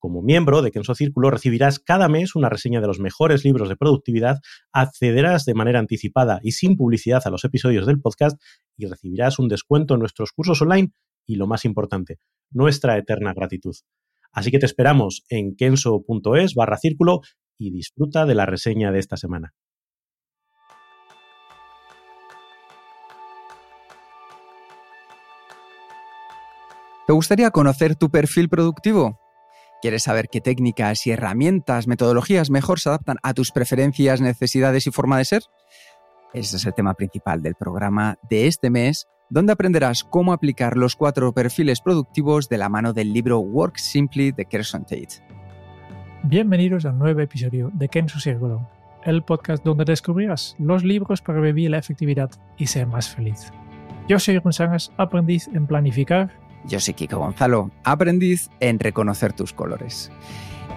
Como miembro de Kenso Círculo recibirás cada mes una reseña de los mejores libros de productividad, accederás de manera anticipada y sin publicidad a los episodios del podcast y recibirás un descuento en nuestros cursos online y lo más importante, nuestra eterna gratitud. Así que te esperamos en kenso.es barra círculo y disfruta de la reseña de esta semana. ¿Te gustaría conocer tu perfil productivo? ¿Quieres saber qué técnicas y herramientas, metodologías mejor se adaptan a tus preferencias, necesidades y forma de ser? Ese es el tema principal del programa de este mes, donde aprenderás cómo aplicar los cuatro perfiles productivos de la mano del libro Work Simply de Kerson Tate. Bienvenidos a un nuevo episodio de Kenzo Círculo, el podcast donde descubrirás los libros para vivir la efectividad y ser más feliz. Yo soy González, aprendiz en planificar yo soy Kiko Gonzalo, aprendiz en reconocer tus colores.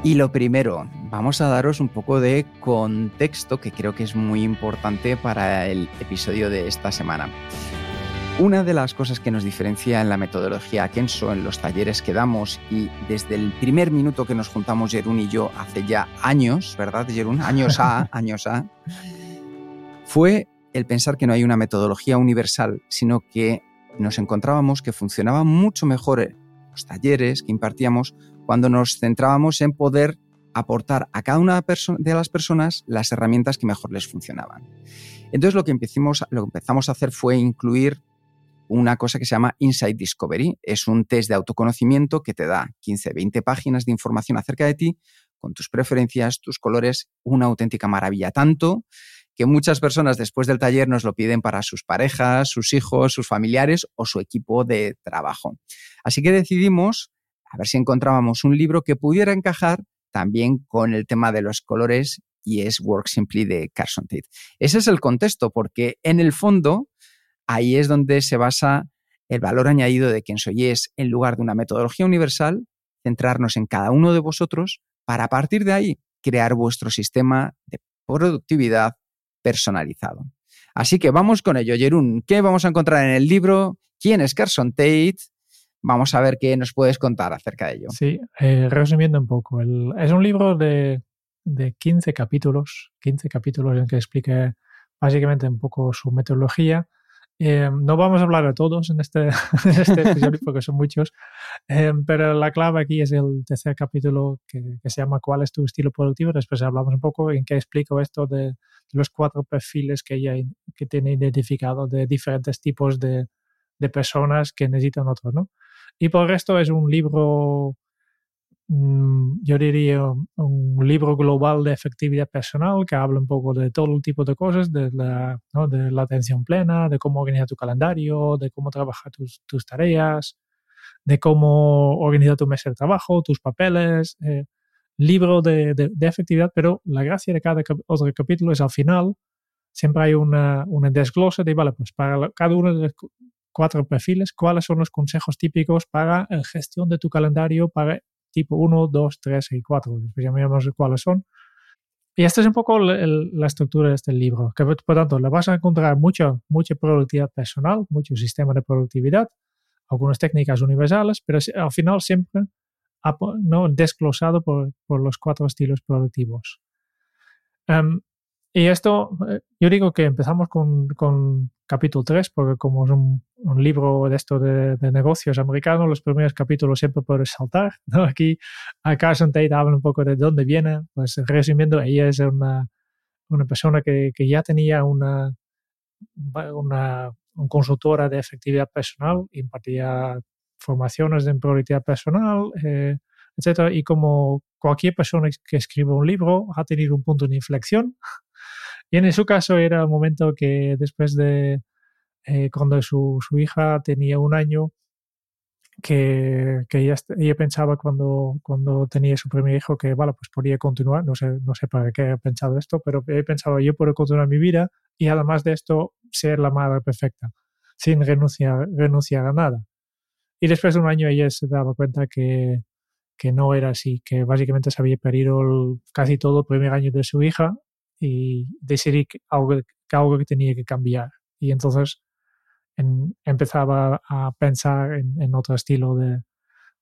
Y lo primero, vamos a daros un poco de contexto que creo que es muy importante para el episodio de esta semana. Una de las cosas que nos diferencia en la metodología Kenso, en los talleres que damos y desde el primer minuto que nos juntamos Jerún y yo hace ya años, ¿verdad, Jerún? Años A, años A, fue el pensar que no hay una metodología universal, sino que nos encontrábamos que funcionaban mucho mejor los talleres que impartíamos cuando nos centrábamos en poder aportar a cada una de las personas las herramientas que mejor les funcionaban. Entonces lo que, lo que empezamos a hacer fue incluir una cosa que se llama Insight Discovery. Es un test de autoconocimiento que te da 15, 20 páginas de información acerca de ti, con tus preferencias, tus colores, una auténtica maravilla. Tanto que muchas personas después del taller nos lo piden para sus parejas, sus hijos, sus familiares o su equipo de trabajo. Así que decidimos a ver si encontrábamos un libro que pudiera encajar también con el tema de los colores y es Work Simply de Carson Tate. Ese es el contexto, porque en el fondo ahí es donde se basa el valor añadido de quien soy es, en lugar de una metodología universal, centrarnos en cada uno de vosotros para a partir de ahí crear vuestro sistema de productividad, personalizado. Así que vamos con ello, Jerún. ¿Qué vamos a encontrar en el libro? ¿Quién es Carson Tate? Vamos a ver qué nos puedes contar acerca de ello. Sí, eh, resumiendo un poco. es un libro de, de 15 capítulos, 15 capítulos en que explica básicamente un poco su metodología eh, no vamos a hablar de todos en este, este episodio porque son muchos, eh, pero la clave aquí es el tercer capítulo que, se llama ¿Cuál es tu estilo productivo? Después hablamos un poco en qué explico esto de, los cuatro perfiles que ella que tiene identificado de diferentes tipos de, de personas que necesitan otros, ¿no? Y por el resto es un libro yo diría, un libro global de efectividad personal que habla un poco de todo tipo de cosas, de la, atención plena, de cómo organizar tu calendario, de cómo trabajar tus, tareas, de cómo organizar tu mesa de trabajo, tus papeles, eh, libro de, efectividad, pero la gracia de cada otro capítulo es al final siempre hay una, una desglose de, vale, pues para cada uno de los cuatro perfiles, cuáles son los consejos típicos para la gestión de tu calendario, para tipo 1, 2, 3 y 4. Después ya miramos cuáles son. Y esta es un poco la estructura de este libro, que por tanto le vas a encontrar mucha, mucha productividad personal, mucho sistema de productividad, algunas técnicas universales, pero al final siempre no desglosado por, por los cuatro estilos productivos. Um, y esto, eh, yo digo que empezamos con, con capítulo 3, porque como es un, un libro de esto de, de, negocios americanos, los primeros capítulos siempre puedes saltar. ¿no? Aquí a Carson Tate habla un poco de dónde viene. Pues resumiendo, ella es una, una persona que, que ya tenía una, una, consultora de efectividad personal, impartía formaciones en prioridad personal, eh, etcétera. Y como cualquier persona que escribe un libro ha tenido un punto de inflexión. Y en su caso era el momento que después de eh, cuando su, su, hija tenía un año, que, que ella, pensaba cuando, cuando tenía su primer hijo que, vale, pues podía continuar, no sé, no sé para qué he pensado esto, pero he pensado yo puedo continuar mi vida y además de esto ser la madre perfecta, sin renunciar, renunciar a nada. Y después de un año ella se daba cuenta que, que no era así, que básicamente se había perdido casi todo el primer año de su hija y decidí que algo, que algo que tenía que cambiar. Y entonces empezaba a pensar en, otro estilo de,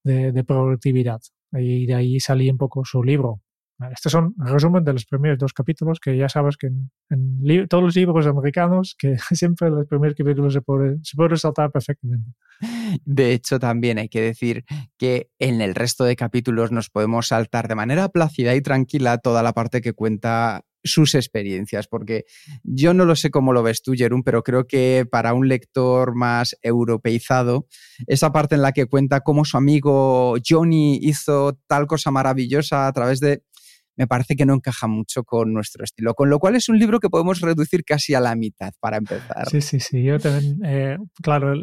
de, productividad. Y de ahí salí un poco su libro. Estos son resumen de los primeros dos capítulos, que ya sabes que en, todos los libros americanos, que siempre los primeros capítulos se puede, se puede saltar perfectamente. De hecho, también hay que decir que en el resto de capítulos nos podemos saltar de manera plácida y tranquila toda la parte que cuenta sus experiencias, porque yo no lo sé cómo lo ves tú, Jerón, pero creo que para un lector más europeizado, esa parte en la que cuenta cómo su amigo Johnny hizo tal cosa maravillosa a través de... me parece que no encaja mucho con nuestro estilo, con lo cual es un libro que podemos reducir casi a la mitad para empezar. Sí, sí, sí, yo también, eh, claro,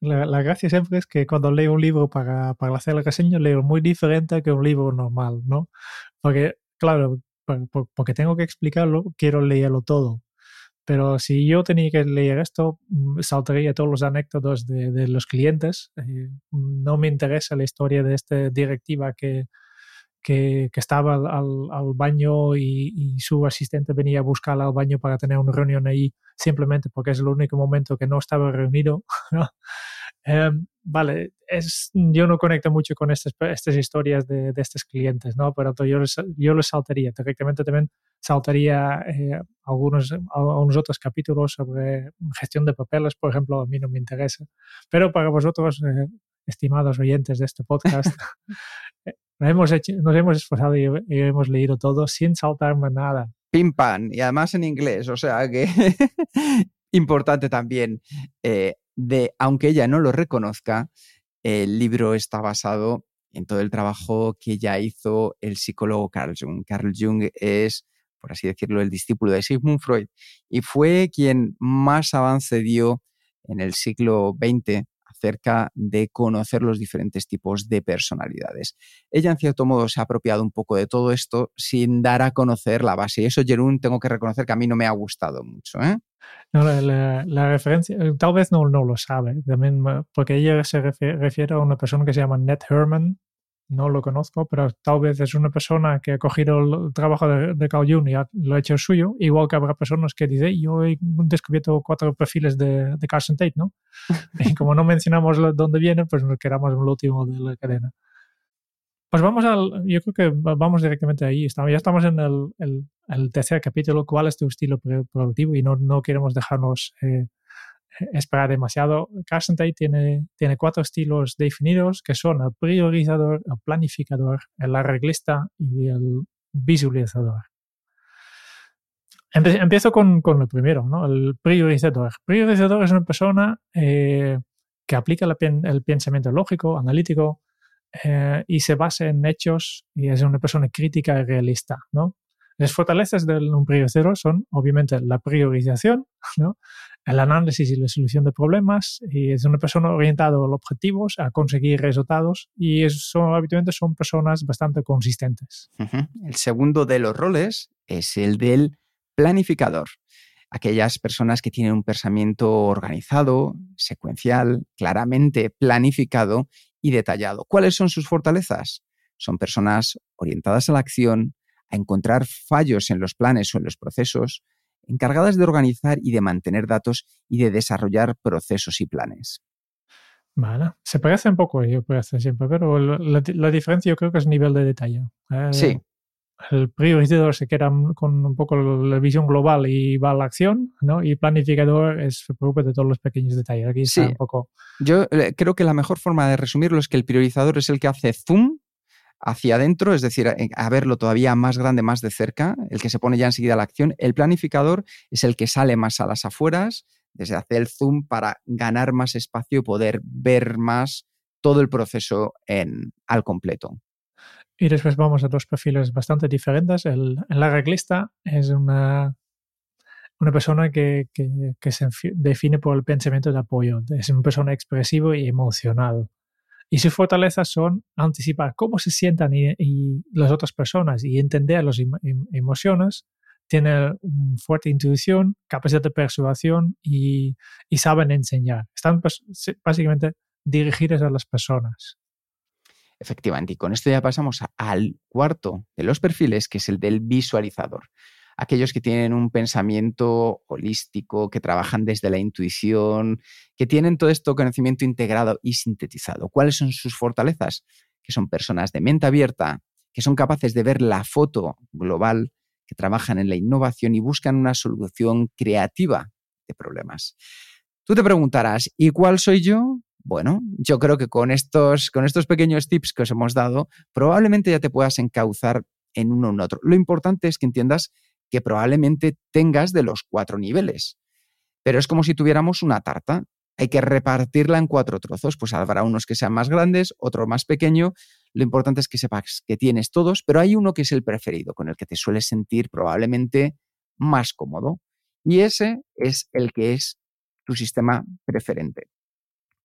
la, gracia siempre es que cuando leo un libro para, para hacer la reseña, leo muy diferente que un libro normal, ¿no? Porque, claro, porque tengo que explicarlo, quiero leerlo todo. Pero si yo tenía que leer esto, mm, saltaría todos los anécdotas de, los clientes. Eh, no me interesa la historia de esta directiva que, que, estaba al, baño y, su asistente venía a buscarla al baño para tener una reunión ahí simplemente porque es el único momento que no estaba reunido. Em, vale, es, yo no conecto mucho con estas, estas historias de, de estos clientes, ¿no? Pero yo les, yo les saltaría, directamente también saltaría eh, algunos, algunos otros capítulos sobre gestión de papeles, por ejemplo, a mí no me interesa. Pero para vosotros, eh, estimados oyentes de este podcast, eh, nos, hemos hecho, nos hemos esforzado y, hemos leído todo sin saltarme nada. Pim pam, y además en inglés, o sea que importante también. Eh, de, aunque ella no lo reconozca, el libro está basado en todo el trabajo que ya hizo el psicólogo Carl Jung. Carl Jung es, por así decirlo, el discípulo de Sigmund Freud y fue quien más avance dio en el siglo XX acerca de conocer los diferentes tipos de personalidades. Ella, en cierto modo, se ha apropiado un poco de todo esto sin dar a conocer la base. Y eso, Jerún, tengo que reconocer que a mí no me ha gustado mucho. ¿eh? No, la, referencia, eh, tal vez no, no lo sabe, también porque ella se refiere, a una persona que se llama Ned Herman, no lo conozco, pero tal vez es una persona que ha cogido el trabajo de, Carl Jung y lo ha hecho suyo, igual que habrá personas que dicen, yo he descubierto cuatro perfiles de, de Carson Tate, ¿no? y como no mencionamos dónde viene, pues nos quedamos en el último de la cadena. Pues vamos al, yo creo que vamos directamente ahí. Estamos, ya estamos en el, tercer capítulo, ¿cuál es tu estilo productivo? Y no, no queremos dejarnos eh, esperar demasiado. Carson Tate tiene, tiene cuatro estilos definidos que son el priorizador, el planificador, el arreglista y el visualizador. Empiezo con, con el primero, ¿no? el priorizador. Priorizador es una persona eh, que aplica el pensamiento lógico, analítico, eh, y se basa en hechos y es una persona crítica y realista, ¿no? Las fortalezas de un priorizador son obviamente la priorización, ¿no? el análisis y la solución de problemas, y es una persona orientada a los objetivos, a conseguir resultados, y son, habitualmente son personas bastante consistentes. El segundo de los roles es el del planificador. Aquellas personas que tienen un pensamiento organizado, secuencial, claramente planificado y detallado. ¿Cuáles son sus fortalezas? Son personas orientadas a la acción, a encontrar fallos en los planes o en los procesos, encargadas de organizar y de mantener datos y de desarrollar procesos y planes. Vale, se parece un poco, yo parece siempre, pero la, diferencia yo creo que es nivel de detalle. ¿eh? sí el priorizador se queda con un poco la visión global y va a la acción, ¿no? Y planificador es, se preocupa de todos los pequeños detalles. Aquí sí. un poco... Yo eh, creo que la mejor forma de resumirlo es que el priorizador es el que hace zoom hacia adentro, es decir, a verlo todavía más grande, más de cerca, el que se pone ya enseguida a la acción. El planificador es el que sale más a las afueras, desde hacer el zoom para ganar más espacio y poder ver más todo el proceso en, al completo. Y después vamos a dos perfiles bastante diferentes. El, el arreglista es una, una persona que, que, se define por el pensamiento de apoyo. Es una persona expresiva y emocional. Y sus fortalezas son anticipar cómo se sientan y, las otras personas y entender las emociones. Tiene fuerte intuición, capacidad de persuasión y, y saben enseñar. Están básicamente dirigidas a las personas. Efectivamente, y con esto ya pasamos al cuarto de los perfiles, que es el del visualizador. Aquellos que tienen un pensamiento holístico, que trabajan desde la intuición, que tienen todo esto conocimiento integrado y sintetizado. ¿Cuáles son sus fortalezas? Que son personas de mente abierta, que son capaces de ver la foto global, que trabajan en la innovación y buscan una solución creativa de problemas. Tú te preguntarás, ¿y cuál soy yo? Bueno, yo creo que con estos, con estos pequeños tips que os hemos dado, probablemente ya te puedas encauzar en uno en otro. Lo importante es que entiendas que probablemente tengas de los cuatro niveles. Pero es como si tuviéramos una tarta. Hay que repartirla en cuatro trozos. Pues habrá unos que sean más grandes, otro más pequeño. Lo importante es que sepas que tienes todos, pero hay uno que es el preferido, con el que te sueles sentir probablemente más cómodo. Y ese es el que es tu sistema preferente.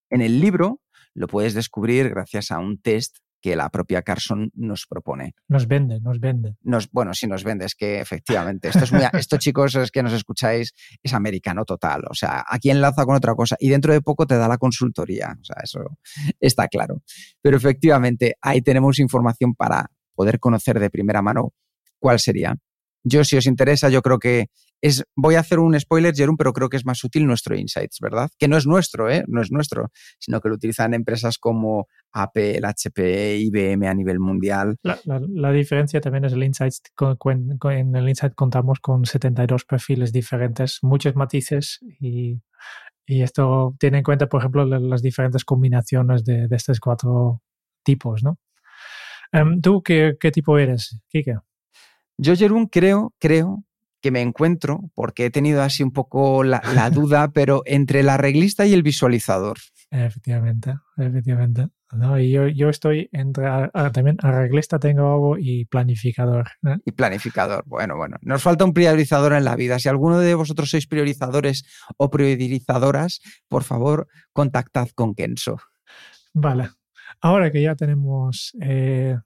En el libro lo puedes descubrir gracias a un test que la propia Carson nos propone. Nos vende, nos vende. Nos, bueno, sí nos vende, es que efectivamente, esto, es muy, esto chicos, es que nos escucháis, es americano total, o sea, aquí enlaza con otra cosa y dentro de poco te da la consultoría, o sea, eso está claro. Pero efectivamente, ahí tenemos información para poder conocer de primera mano cuál sería. Yo, si os interesa, yo creo que es, voy a hacer un spoiler, Jerome, pero creo que es más útil nuestro Insights, ¿verdad? Que no es nuestro, ¿eh? No es nuestro, sino que lo utilizan empresas como Apple, HP, IBM a nivel mundial. La, diferencia también es el Insights. en el Insight contamos con 72 perfiles diferentes, muchos matices y, esto tiene en cuenta, por ejemplo, las diferentes combinaciones de, estos cuatro tipos, ¿no? Em, ¿Tú qué, qué, tipo eres, Kike? Yo, Jerón, creo, creo que me encuentro, porque he tenido así un poco la, duda, pero entre el arreglista y el visualizador. Efectivamente, efectivamente. No, y yo, yo estoy entre también arreglista tengo algo y planificador. Y planificador, bueno, bueno. Nos falta un priorizador en la vida. Si alguno de vosotros sois priorizadores o priorizadoras, por favor, contactad con Kenso. Vale. Ahora que ya tenemos eh,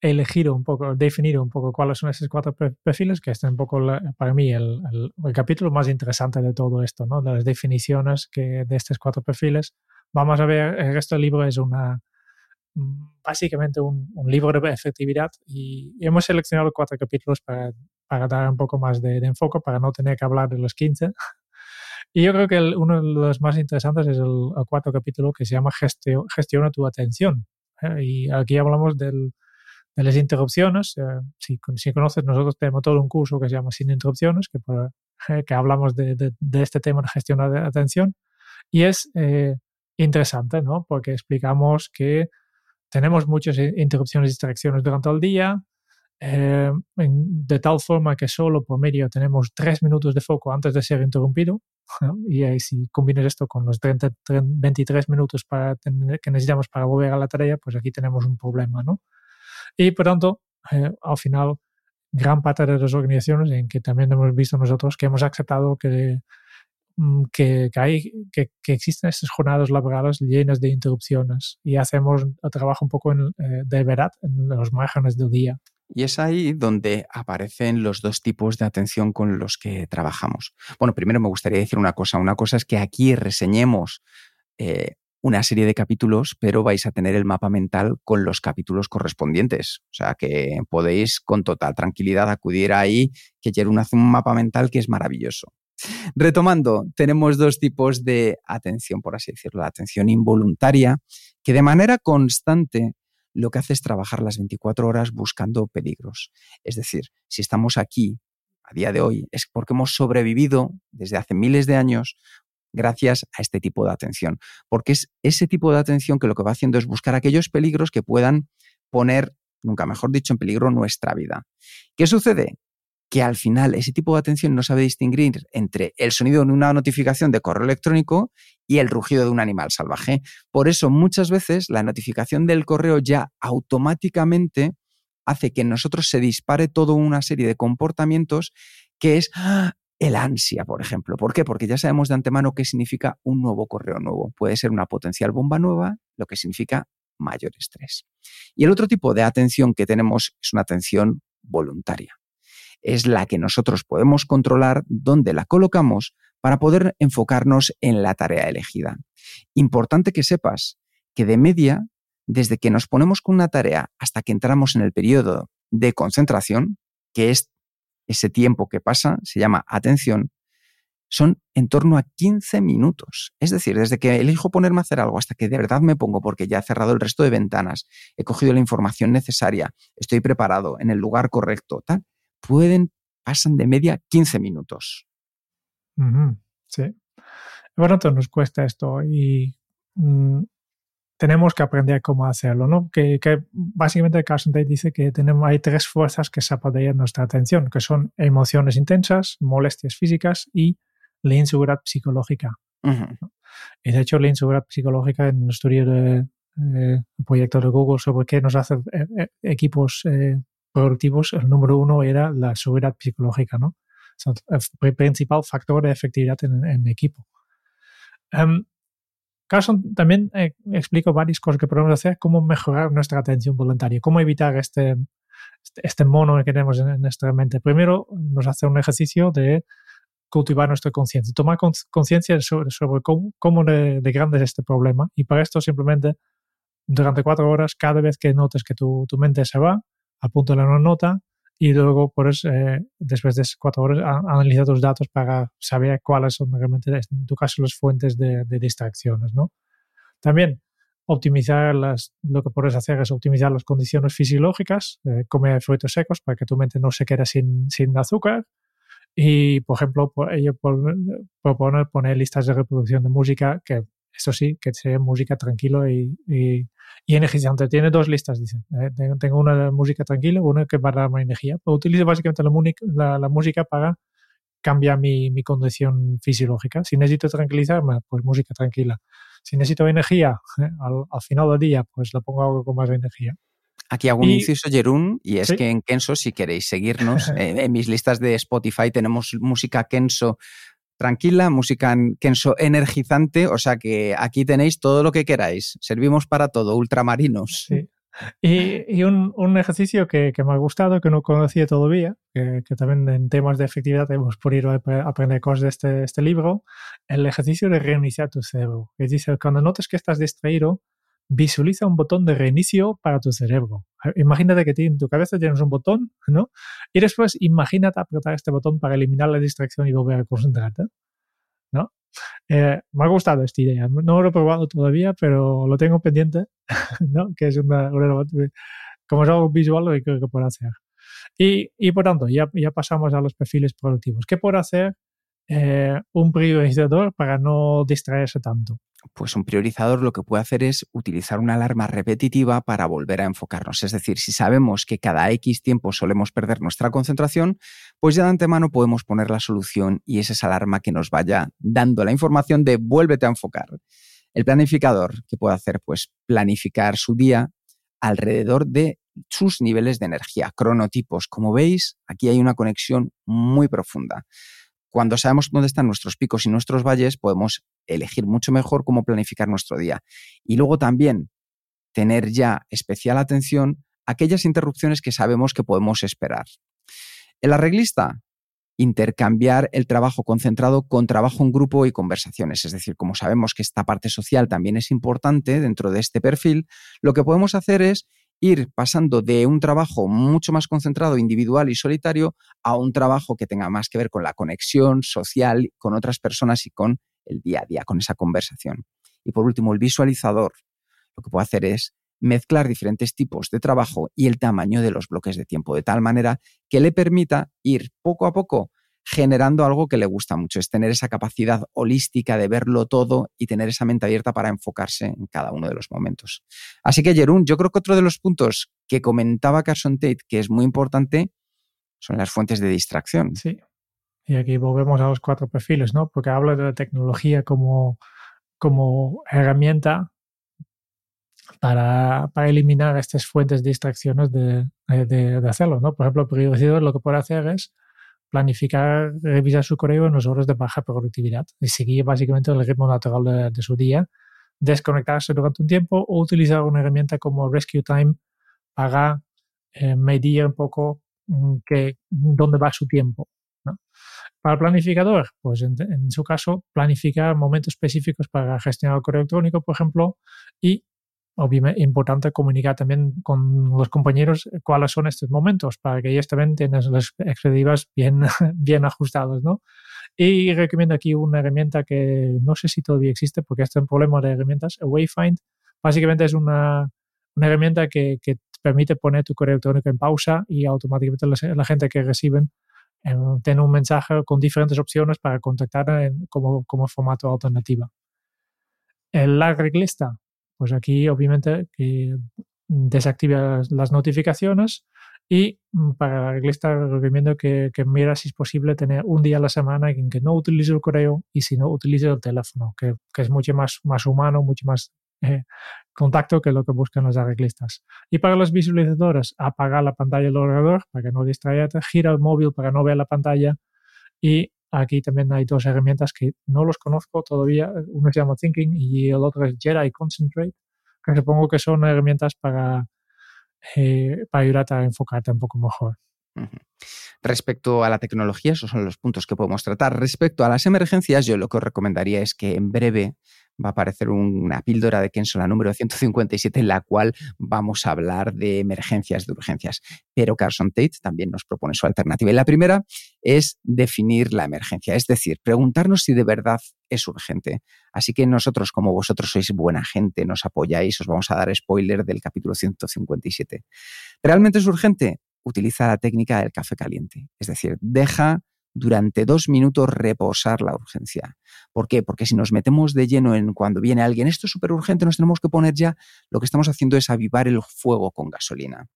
elegir un poco, definir un poco cuáles son esos cuatro perfiles, que es un poco para mí el, el, capítulo más interesante de todo esto, ¿no? de las definiciones que, de estos cuatro perfiles. Vamos a ver, el resto del libro es una mm, básicamente un, un libro de efectividad y, hemos seleccionado cuatro capítulos para, para dar un poco más de, enfoque, para no tener que hablar de los 15. Y yo creo que uno de los más interesantes es el, cuarto capítulo que se llama Gestiona tu atención. ¿eh? Y aquí hablamos del, de las interrupciones. Eh, si, si, conoces, nosotros tenemos todo un curso que se llama Sin Interrupciones, que, eh, que hablamos de, de, este tema de gestión de atención. Y es eh, interesante, ¿no? Porque explicamos que tenemos muchas interrupciones y distracciones durante el día, de tal forma que solo por medio tenemos tres minutos de foco antes de ser interrumpido. Y si combinas esto con los 30, 23 minutos para tener, que necesitamos para volver a la tarea, pues aquí tenemos un problema, ¿no? Y por tanto, eh, al final, gran parte de las organizaciones en que también hemos visto nosotros que hemos aceptado que, mm, que, que existen estas jornadas laborales llenas de interrupciones y hacemos el trabajo un poco en, eh, de verdad en los márgenes del día. Y es ahí donde aparecen los dos tipos de atención con los que trabajamos. Bueno, primero me gustaría decir una cosa. Una cosa es que aquí reseñemos eh, una serie de capítulos, pero vais a tener el mapa mental con los capítulos correspondientes. O sea que podéis con total tranquilidad acudir ahí, que Jerún hace un mapa mental que es maravilloso. Retomando, tenemos dos tipos de atención, por así decirlo. La atención involuntaria, que de manera constante lo que hace es trabajar las 24 horas buscando peligros. Es decir, si estamos aquí a día de hoy es porque hemos sobrevivido desde hace miles de años gracias a este tipo de atención, porque es ese tipo de atención que lo que va haciendo es buscar aquellos peligros que puedan poner, nunca mejor dicho, en peligro nuestra vida. ¿Qué sucede? Que al final ese tipo de atención no sabe distinguir entre el sonido de una notificación de correo electrónico y el rugido de un animal salvaje. Por eso muchas veces la notificación del correo ya automáticamente hace que en nosotros se dispare toda una serie de comportamientos que es ¡ah! El ansia, por ejemplo. ¿Por qué? Porque ya sabemos de antemano qué significa un nuevo correo nuevo. Puede ser una potencial bomba nueva, lo que significa mayor estrés. Y el otro tipo de atención que tenemos es una atención voluntaria. Es la que nosotros podemos controlar dónde la colocamos para poder enfocarnos en la tarea elegida. Importante que sepas que de media, desde que nos ponemos con una tarea hasta que entramos en el periodo de concentración, que es ese tiempo que pasa, se llama atención, son en torno a 15 minutos. Es decir, desde que elijo ponerme a hacer algo hasta que de verdad me pongo porque ya he cerrado el resto de ventanas, he cogido la información necesaria, estoy preparado en el lugar correcto, tal, pueden, pasan de media 15 minutos. sí. Bueno, nos cuesta esto y mm, tenemos que aprender cómo hacerlo, ¿no? Que, que básicamente Carson Tate dice que tenemos, hay tres fuerzas que se apoderan nuestra atención, que son emociones intensas, molestias físicas y la inseguridad psicológica. Y de hecho, la inseguridad psicológica en el estudio de eh, proyecto de Google sobre qué nos hace eh, eh, equipos productivos, el número uno era la seguridad psicológica, ¿no? el principal factor de efectividad en, equipo. Em, Carson también eh, explica varias cosas que podemos hacer, cómo mejorar nuestra atención voluntaria, cómo evitar este, este, este mono que tenemos en, nuestra mente. Primero, nos hace un ejercicio de cultivar nuestra conciencia, tomar conciencia sobre, cómo, de, grande es este problema. Y para esto, simplemente, durante cuatro horas, cada vez que notes que tu, tu mente se va, apúntale una nota y luego puedes, eh, después de cuatro horas, analizar tus datos para saber cuáles son realmente, en tu caso, las fuentes de, distracciones. ¿no? También optimizar las, lo que puedes hacer es optimizar las condiciones fisiológicas, eh, comer frutos secos para que tu mente no se quede sin, sin azúcar. Y, por ejemplo, por ello proponer poner listas de reproducción de música que eso sí, que sea música tranquilo y, y, energizante. Tiene dos listas, dicen. Eh, tengo una de música tranquila, una que para dar energía. utilizo básicamente la, la, música para cambiar mi, mi, condición fisiológica. Si necesito tranquilizarme, pues música tranquila. Si necesito energía eh, al, final del día, pues la pongo algo con más energía. Aquí hago un inciso, Jerún, y es que en Kenso, si queréis seguirnos, eh, en mis listas de Spotify tenemos música Kenso tranquila, música energizante, o sea que aquí tenéis todo lo que queráis. Servimos para todo, ultramarinos. Y, un, ejercicio que, me ha gustado, que no conocía todavía, que, también en temas de efectividad hemos podido aprender cosas de este, este libro, el ejercicio de reiniciar tu cerebro. Que dice, cuando notes que estás distraído, visualiza un botón de reinicio para tu cerebro. Imagínate que en tu cabeza tienes un botón, ¿no? Y después imagínate apretar este botón para eliminar la distracción y volver a concentrarte, ¿no? Eh, me ha gustado esta idea. No lo he probado todavía, pero lo tengo pendiente, ¿no? Que es una, como es algo visual, lo que creo que puedo hacer. Y, y por tanto, ya, ya pasamos a los perfiles productivos. ¿Qué puedo hacer eh, un priorizador para no distraerse tanto? Pues un priorizador lo que puede hacer es utilizar una alarma repetitiva para volver a enfocarnos. Es decir, si sabemos que cada X tiempo solemos perder nuestra concentración, pues ya de antemano podemos poner la solución y es esa alarma que nos vaya dando la información de vuélvete a enfocar. El planificador, que puede hacer? Pues planificar su día alrededor de sus niveles de energía, cronotipos. Como veis, aquí hay una conexión muy profunda. Cuando sabemos dónde están nuestros picos y nuestros valles, podemos elegir mucho mejor cómo planificar nuestro día. Y luego también tener ya especial atención a aquellas interrupciones que sabemos que podemos esperar. El arreglista, intercambiar el trabajo concentrado con trabajo en grupo y conversaciones. Es decir, como sabemos que esta parte social también es importante dentro de este perfil, lo que podemos hacer es ir pasando de un trabajo mucho más concentrado, individual y solitario, a un trabajo que tenga más que ver con la conexión social con otras personas y con el día a día, con esa conversación. Y por último, el visualizador lo que puede hacer es mezclar diferentes tipos de trabajo y el tamaño de los bloques de tiempo, de tal manera que le permita ir poco a poco generando algo que le gusta mucho, es tener esa capacidad holística de verlo todo y tener esa mente abierta para enfocarse en cada uno de los momentos. Así que, Jerún, yo creo que otro de los puntos que comentaba Carson Tate, que es muy importante, son las fuentes de distracción. Sí. Y aquí volvemos a los cuatro perfiles, ¿no? Porque habla de la tecnología como, como herramienta para, para, eliminar estas fuentes de distracciones de, de, hacerlo, ¿no? Por ejemplo, periodista lo que puede hacer es planificar, revisar su correo en las horas de baja productividad y seguir básicamente el ritmo natural de, su día, desconectarse durante un tiempo o utilizar una herramienta como Rescue Time para eh, medir un poco mm, que, dónde va su tiempo. ¿no? Para el planificador, pues en, en, su caso, planificar momentos específicos para gestionar el correo electrónico, por ejemplo, y obviamente importante comunicar también con los compañeros cuáles son estos momentos para que ellos también tengan las expectativas bien, bien ajustadas, ¿no? Y recomiendo aquí una herramienta que no sé si todavía existe porque este es un problema de herramientas, Wayfind. Básicamente es una, una herramienta que, que, permite poner tu correo electrónico en pausa y automáticamente la, la gente que reciben tiene un mensaje con diferentes opciones para contactar en, como, como formato alternativa. El la lista pues aquí obviamente que desactiva las notificaciones y mm, para la lista recomiendo que, que mira si es posible tener un día a la semana en que no utilice el correo y si no utilice el teléfono, que, que es mucho más, más humano, mucho más eh, contacto que lo que buscan los arreglistas. Y para los visualizadores, apagar la pantalla del ordenador para que no distraiga, gira el móvil para no ver la pantalla y Aquí también hay dos herramientas que no los conozco todavía. Uno se llama Thinking y el otro es Jedi Concentrate, que supongo que son herramientas para, eh, para ayudarte a enfocarte un poco mejor. Respecto a la tecnología, esos son los puntos que podemos tratar. Respecto a las emergencias, yo lo que os recomendaría es que en breve va a aparecer una píldora de Kenzo, la número 157, en la cual vamos a hablar de emergencias, de urgencias. Pero Carson Tate también nos propone su alternativa. Y la primera es definir la emergencia, es decir, preguntarnos si de verdad es urgente. Así que nosotros, como vosotros sois buena gente, nos apoyáis, os vamos a dar spoiler del capítulo 157. ¿Realmente es urgente? Utiliza la técnica del café caliente. Es decir, deja durante dos minutos reposar la urgencia. ¿Por qué? Porque si nos metemos de lleno en cuando viene alguien, esto es súper urgente, nos tenemos que poner ya, lo que estamos haciendo es avivar el fuego con gasolina.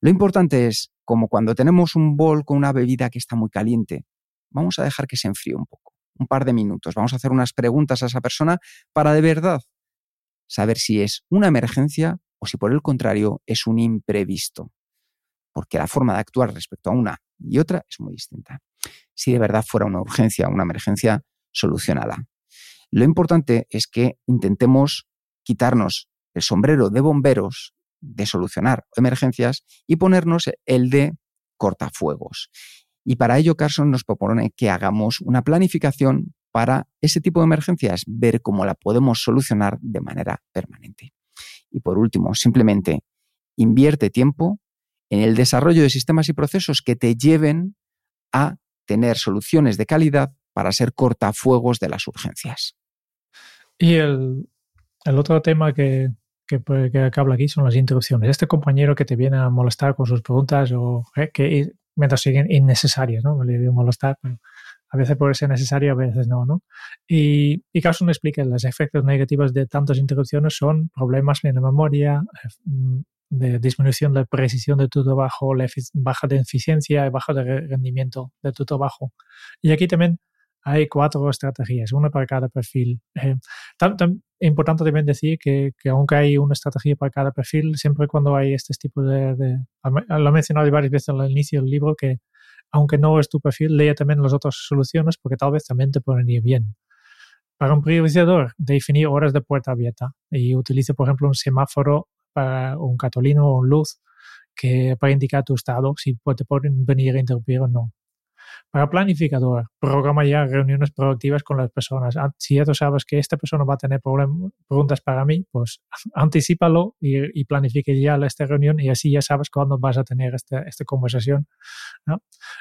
Lo importante es, como cuando tenemos un bol con una bebida que está muy caliente, vamos a dejar que se enfríe un poco, un par de minutos, vamos a hacer unas preguntas a esa persona para de verdad saber si es una emergencia o si por el contrario es un imprevisto. Porque la forma de actuar respecto a una y otra es muy distinta si de verdad fuera una urgencia, una emergencia, solucionada. Lo importante es que intentemos quitarnos el sombrero de bomberos de solucionar emergencias y ponernos el de cortafuegos. Y para ello Carson nos propone que hagamos una planificación para ese tipo de emergencias, ver cómo la podemos solucionar de manera permanente. Y por último, simplemente invierte tiempo en el desarrollo de sistemas y procesos que te lleven a tener soluciones de calidad para ser cortafuegos de las urgencias. Y el, otro tema que, que, habla aquí son las interrupciones. Este compañero que te viene a molestar con sus preguntas o eh, que mientras siguen innecesarias, ¿no? Le digo molestar, pero a veces puede ser necesario, a veces no, ¿no? Y, y Carson explica que los efectos negativos de tantas interrupciones son problemas en la memoria, eh, de disminución de precisión de tu trabajo, la baja de eficiencia y baja de rendimiento de tu trabajo. Y aquí también hay cuatro estrategias, una para cada perfil. Eh, tan, importante también decir que, que, aunque hay una estrategia para cada perfil, siempre cuando hay este tipo de, de lo he mencionado varias veces al inicio del libro, que aunque no es tu perfil, lea también las otras soluciones porque tal vez también te pueden ir bien. Para un priorizador, definir horas de puerta abierta y utilice, por ejemplo, un semáforo para un catolino o un luz que para indicar tu estado, si te pueden venir a interrumpir o no. Para planificador, programa ya reuniones proactivas con las personas. Ah, si ya tú sabes que esta persona va a tener preguntas para mí, pues anticipalo y, y, planifique ya esta reunión y así ya sabes cuándo vas a tener esta, esta conversación.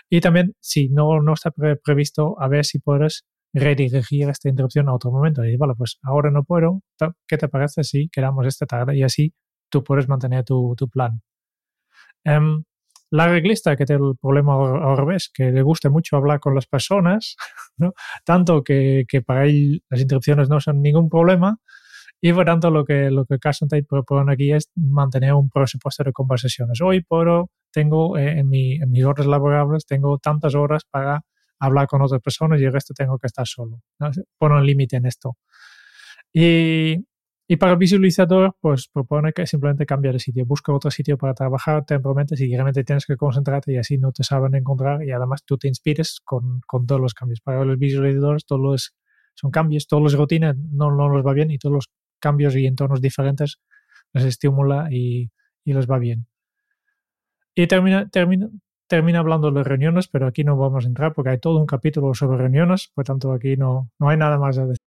Y también, si no, no está previsto, a ver si puedes redirigir esta interrupción a otro momento. Y vale, pues ahora no puedo. ¿Qué te parece si quedamos esta tarde? Y así tú puedes mantener tu, tu plan. Um, la reglista que tiene el problema al revés, que le gusta mucho hablar con las personas, ¿no? tanto que, que para él las interrupciones no son ningún problema, y por tanto lo que, lo que Carson Tate propone aquí es mantener un presupuesto de conversaciones. Hoy por tengo eh, en, mi, en mis horas laborables, tengo tantas horas para hablar con otras personas y el resto tengo que estar solo. ¿no? Pone un límite en esto. Y, y, para el visualizador, pues propone que simplemente cambie de sitio. Busca otro sitio para trabajar temporalmente si realmente tienes que concentrarte y así no te saben encontrar y además tú te inspires con, con todos los cambios. Para los visualizadores, todos los, son cambios, todos los rutinas no, no los va bien y todos los cambios y entornos diferentes les estimula y, y les va bien. Y termina, termina, termina hablando de reuniones, pero aquí no vamos a entrar porque hay todo un capítulo sobre reuniones, por tanto aquí no, no hay nada más a decir.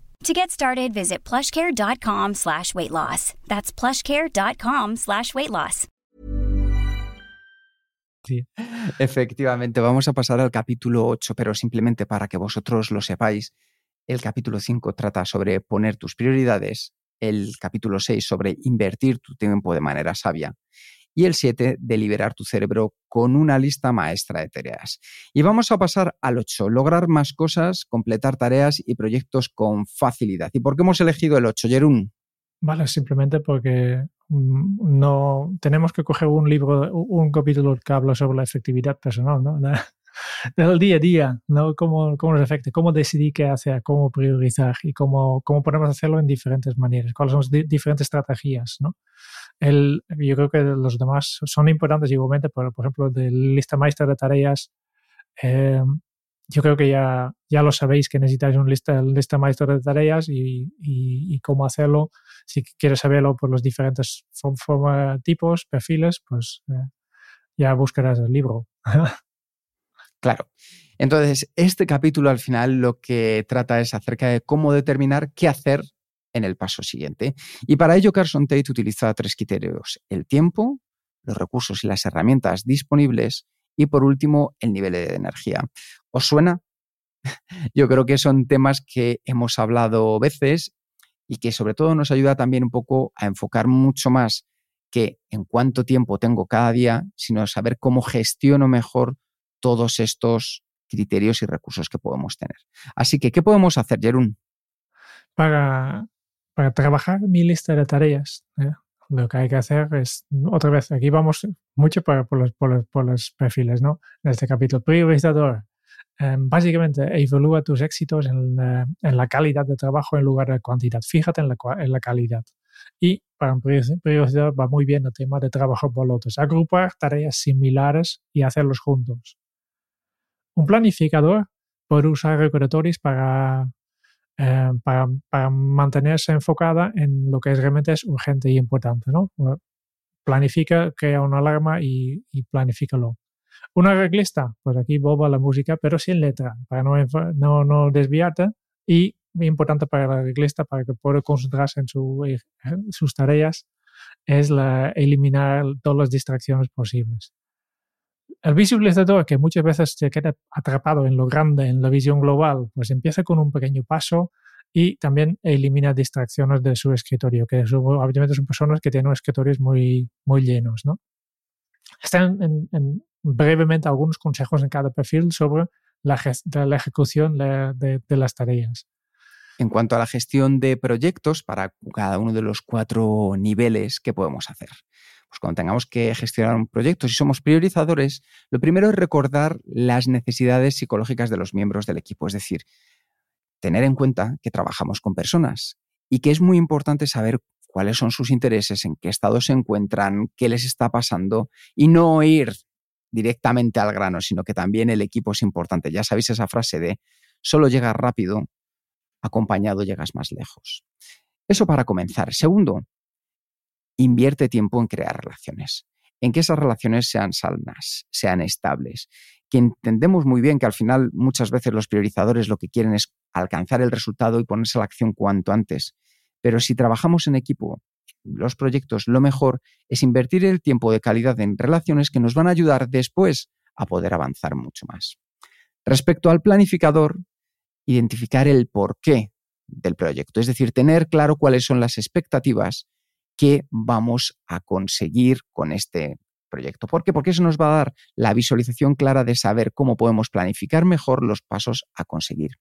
To get started, visit plushcare.com slash weight loss. That's plushcare.com slash weight loss. Sí, efectivamente. Vamos a pasar al capítulo 8, pero simplemente para que vosotros lo sepáis, el capítulo 5 trata sobre poner tus prioridades, el capítulo 6 sobre invertir tu tiempo de manera sabia y el 7 de liberar tu cerebro con una lista maestra de tareas. Y vamos a pasar al 8, lograr más cosas, completar tareas y proyectos con facilidad. ¿Y por qué hemos elegido el 8, Jerún? Vale, simplemente porque mm, no tenemos que coger un libro, un capítulo que habla sobre la efectividad personal, ¿no? del día a día, ¿no? Cómo, cómo nos afecta, cómo decidir qué hacer, cómo priorizar y cómo, cómo podemos hacerlo en diferentes maneras, cuáles son las diferentes estrategias, ¿no? El, yo creo que los demás son importantes igualmente, pero por ejemplo, de lista maestra de tareas, eh, yo creo que ya, ya lo sabéis que necesitáis una lista, lista maestra de tareas y, y, cómo hacerlo. Si quieres saberlo por los diferentes tipos, perfiles, pues eh, ya buscarás el libro. Claro. Entonces, este capítulo al final lo que trata es acerca de cómo determinar qué hacer en el paso siguiente. Y para ello Carson Tate utiliza tres criterios, el tiempo, los recursos y las herramientas disponibles y por último el nivel de energía. ¿Os suena? Yo creo que son temas que hemos hablado veces y que sobre todo nos ayuda también un poco a enfocar mucho más que en cuánto tiempo tengo cada día, sino saber cómo gestiono mejor todos estos criterios y recursos que podemos tener. Así que, ¿qué podemos hacer, Jerún? Para, para trabajar mi lista de tareas, ¿eh? lo que hay que hacer es, otra vez, aquí vamos mucho por, por, los, por, los, por los, perfiles, ¿no? En este capítulo, priorizador. Eh, básicamente, evalúa tus éxitos en la, en la, calidad de trabajo en lugar de cantidad. Fíjate en la, en la calidad. Y para un priorizador va muy bien el tema de trabajo por lotes. Agrupar tareas similares y hacerlos juntos. Un planificador puede usar recordatorios para, eh, para, para, mantenerse enfocada en lo que realmente es urgente y importante. ¿no? Planifica, crea una alarma y, y planifícalo. Una reglista, pues aquí boba la música, pero sin letra, para no, no, no desviarte. Y importante para la reglista, para que pueda concentrarse en, su, en sus tareas, es eliminar todas las distracciones posibles el visualizador, que muchas veces se queda atrapado en lo grande, en la visión global, pues empieza con un pequeño paso y también elimina distracciones de su escritorio, que obviamente son personas que tienen escritorios muy, muy llenos. ¿no? Están en, en, brevemente algunos consejos en cada perfil sobre la, ejecución de, de las tareas. En cuanto a la gestión de proyectos para cada uno de los cuatro niveles que podemos hacer. Pues cuando tengamos que gestionar un proyecto, si somos priorizadores, lo primero es recordar las necesidades psicológicas de los miembros del equipo, es decir, tener en cuenta que trabajamos con personas y que es muy importante saber cuáles son sus intereses, en qué estado se encuentran, qué les está pasando y no ir directamente al grano, sino que también el equipo es importante. Ya sabéis esa frase de solo llegas rápido, acompañado llegas más lejos. Eso para comenzar. Segundo, invierte tiempo en crear relaciones, en que esas relaciones sean sanas, sean estables, que entendemos muy bien que al final muchas veces los priorizadores lo que quieren es alcanzar el resultado y ponerse a la acción cuanto antes. Pero si trabajamos en equipo, los proyectos, lo mejor es invertir el tiempo de calidad en relaciones que nos van a ayudar después a poder avanzar mucho más. Respecto al planificador, identificar el porqué del proyecto, es decir, tener claro cuáles son las expectativas que vamos a conseguir con este proyecto. ¿Por qué? Porque eso nos va a dar la visualización clara de saber cómo podemos planificar mejor los pasos a conseguir.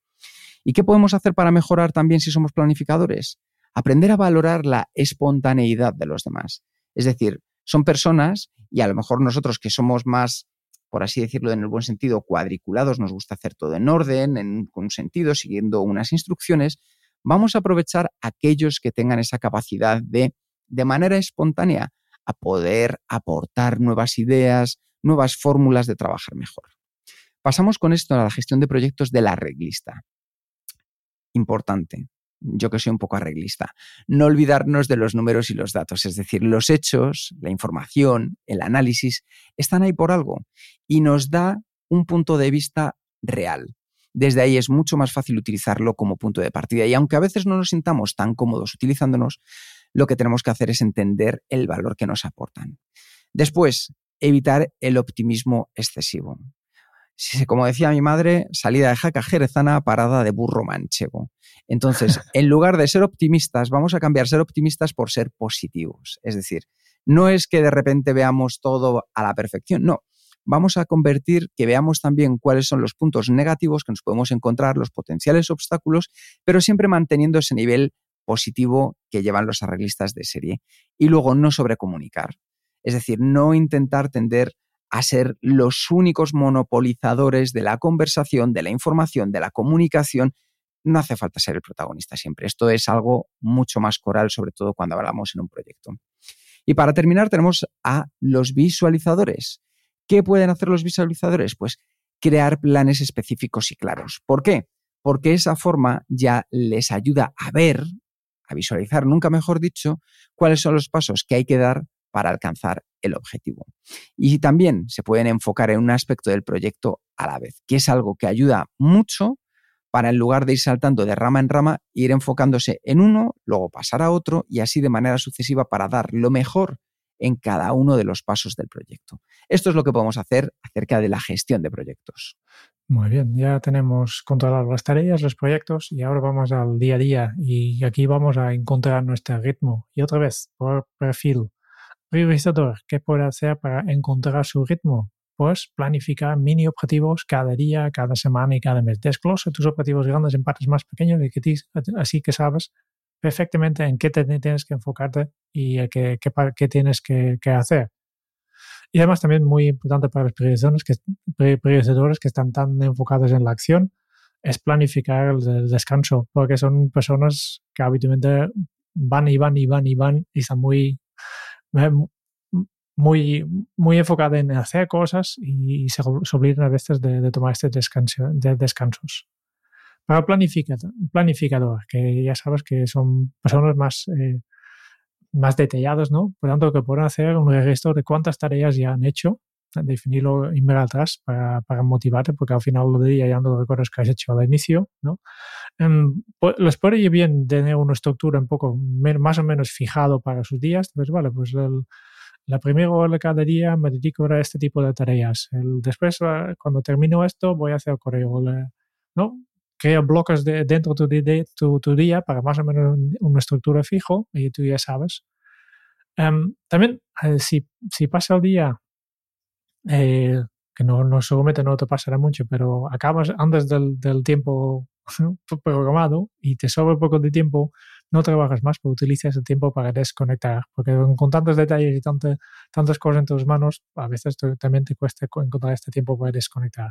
¿Y qué podemos hacer para mejorar también si somos planificadores? Aprender a valorar la espontaneidad de los demás. Es decir, son personas y a lo mejor nosotros que somos más, por así decirlo en el buen sentido, cuadriculados, nos gusta hacer todo en orden, en un sentido, siguiendo unas instrucciones, vamos a aprovechar aquellos que tengan esa capacidad de, de manera espontánea, a poder aportar nuevas ideas, nuevas fórmulas de trabajar mejor. Pasamos con esto a la gestión de proyectos de la reglista. Importante, yo que soy un poco arreglista, no olvidarnos de los números y los datos, es decir, los hechos, la información, el análisis, están ahí por algo y nos da un punto de vista real. Desde ahí es mucho más fácil utilizarlo como punto de partida y aunque a veces no nos sintamos tan cómodos utilizándonos, lo que tenemos que hacer es entender el valor que nos aportan. Después, evitar el optimismo excesivo. Como decía mi madre, salida de jaca jerezana, parada de burro manchego. Entonces, en lugar de ser optimistas, vamos a cambiar ser optimistas por ser positivos. Es decir, no es que de repente veamos todo a la perfección, no. Vamos a convertir que veamos también cuáles son los puntos negativos que nos podemos encontrar, los potenciales obstáculos, pero siempre manteniendo ese nivel positivo que llevan los arreglistas de serie. Y luego no sobrecomunicar. Es decir, no intentar tender a ser los únicos monopolizadores de la conversación, de la información, de la comunicación. No hace falta ser el protagonista siempre. Esto es algo mucho más coral, sobre todo cuando hablamos en un proyecto. Y para terminar tenemos a los visualizadores. ¿Qué pueden hacer los visualizadores? Pues crear planes específicos y claros. ¿Por qué? Porque esa forma ya les ayuda a ver, a visualizar, nunca mejor dicho, cuáles son los pasos que hay que dar para alcanzar el objetivo. Y también se pueden enfocar en un aspecto del proyecto a la vez, que es algo que ayuda mucho para en lugar de ir saltando de rama en rama, ir enfocándose en uno, luego pasar a otro y así de manera sucesiva para dar lo mejor en cada uno de los pasos del proyecto. Esto es lo que podemos hacer acerca de la gestión de proyectos. Muy bien, ya tenemos controladas las tareas, los proyectos y ahora vamos al día a día y aquí vamos a encontrar nuestro ritmo. Y otra vez, por perfil, priorizador, ¿qué puede hacer para encontrar su ritmo? Pues planificar mini objetivos cada día, cada semana y cada mes. Desglosa tus objetivos grandes en partes más pequeñas y que así que sabes perfectamente en qué tienes que enfocarte y qué, qué, tienes que, hacer. Y además también muy importante para los priorizadores que, que están tan enfocados en la acción es planificar el descanso, porque son personas que habitualmente van y van y van y van y están muy muy, muy enfocada en hacer cosas y se, olvidan a veces de, tomar este descanso, de descansos. Para planificador, planificador, que ya sabes que son personas más, eh, más detalladas, ¿no? Por tanto, que pueden hacer un registro de cuántas tareas ya han hecho, definirlo y mirar atrás para, para motivarte, porque al final del día ya no recuerdas que has hecho al inicio, ¿no? Um, les puede ir bien tener una estructura un poco más o menos fijado para sus días, pues vale, pues la primera hora de cada día me dedico a este tipo de tareas. El, después, cuando termino esto, voy a hacer correo, ¿no? Crea bloques de, dentro de tu, tu, día para más o menos una estructura fijo y tú ya sabes. Um, también, eh, si, si pasa el día eh, que no, no seguramente no te pasará mucho, pero acabas antes del, del tiempo programado y te sobra un poco de tiempo, no trabajas más, pero utiliza ese tiempo para desconectar, porque con tantos detalles y tantas tantas cosas en tus manos, a veces también te cuesta encontrar este tiempo para desconectar.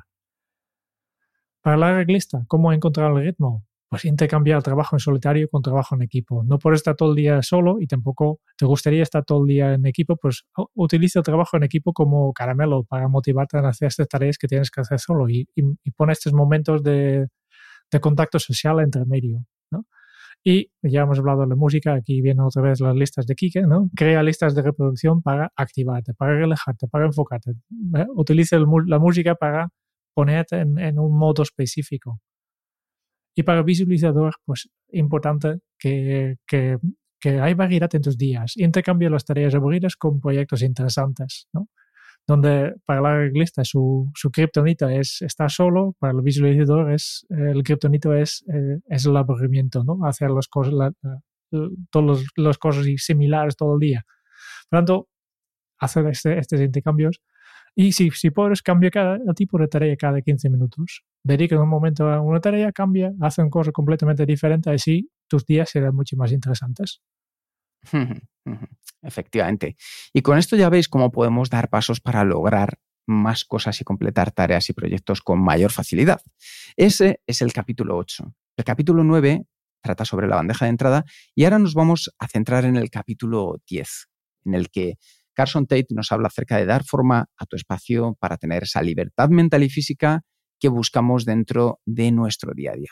Para la reglista, ¿cómo encontrar el ritmo? Pues intercambiar trabajo en solitario con trabajo en equipo. No por estar todo el día solo y tampoco te gustaría estar todo el día en equipo, pues utiliza el trabajo en equipo como caramelo para motivarte a hacer estas tareas que tienes que hacer solo y, y, pone estos momentos de, contacto social entre medio. Y ya hemos hablado de la música, aquí vienen otra vez las listas de Kike, ¿no? Crea listas de reproducción para activarte, para relajarte, para enfocarte. ¿eh? Utiliza la música para ponerte en, un modo específico. Y para visualizador, pues importante que, que, que hay variedad en tus días. Intercambia las tareas aburridas con proyectos interesantes, ¿no? donde para la reglista su, su kriptonita es estar solo, para el visualizador es, el kriptonito es, eh, es el aburrimiento, ¿no? hacer las cosas, la, todas las cosas similares todo el día. Por lo tanto, hacer este, estos intercambios y si, si puedes, cambia cada, tipo de tarea cada 15 minutos. Dedica un momento a una tarea, cambia, hace una cosa completamente diferente, así tus días serán mucho más interesantes. Efectivamente. Y con esto ya veis cómo podemos dar pasos para lograr más cosas y completar tareas y proyectos con mayor facilidad. Ese es el capítulo 8. El capítulo 9 trata sobre la bandeja de entrada y ahora nos vamos a centrar en el capítulo 10, en el que Carson Tate nos habla acerca de dar forma a tu espacio para tener esa libertad mental y física que buscamos dentro de nuestro día a día.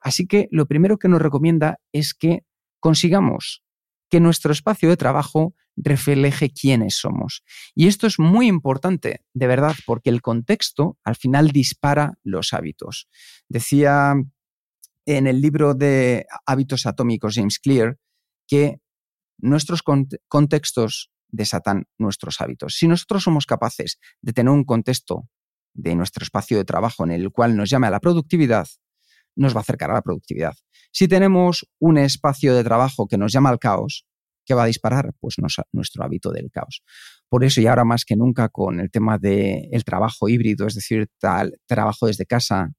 Así que lo primero que nos recomienda es que consigamos que nuestro espacio de trabajo refleje quiénes somos. Y esto es muy importante, de verdad, porque el contexto al final dispara los hábitos. Decía en el libro de Hábitos Atómicos James Clear que nuestros contextos desatan nuestros hábitos. Si nosotros somos capaces de tener un contexto de nuestro espacio de trabajo en el cual nos llame a la productividad, nos va a acercar a la productividad. Si tenemos un espacio de trabajo que nos llama al caos, ¿qué va a disparar? Pues nuestro hábito del caos. Por eso, y ahora más que nunca, con el tema del trabajo híbrido, es decir, trabajo desde casa,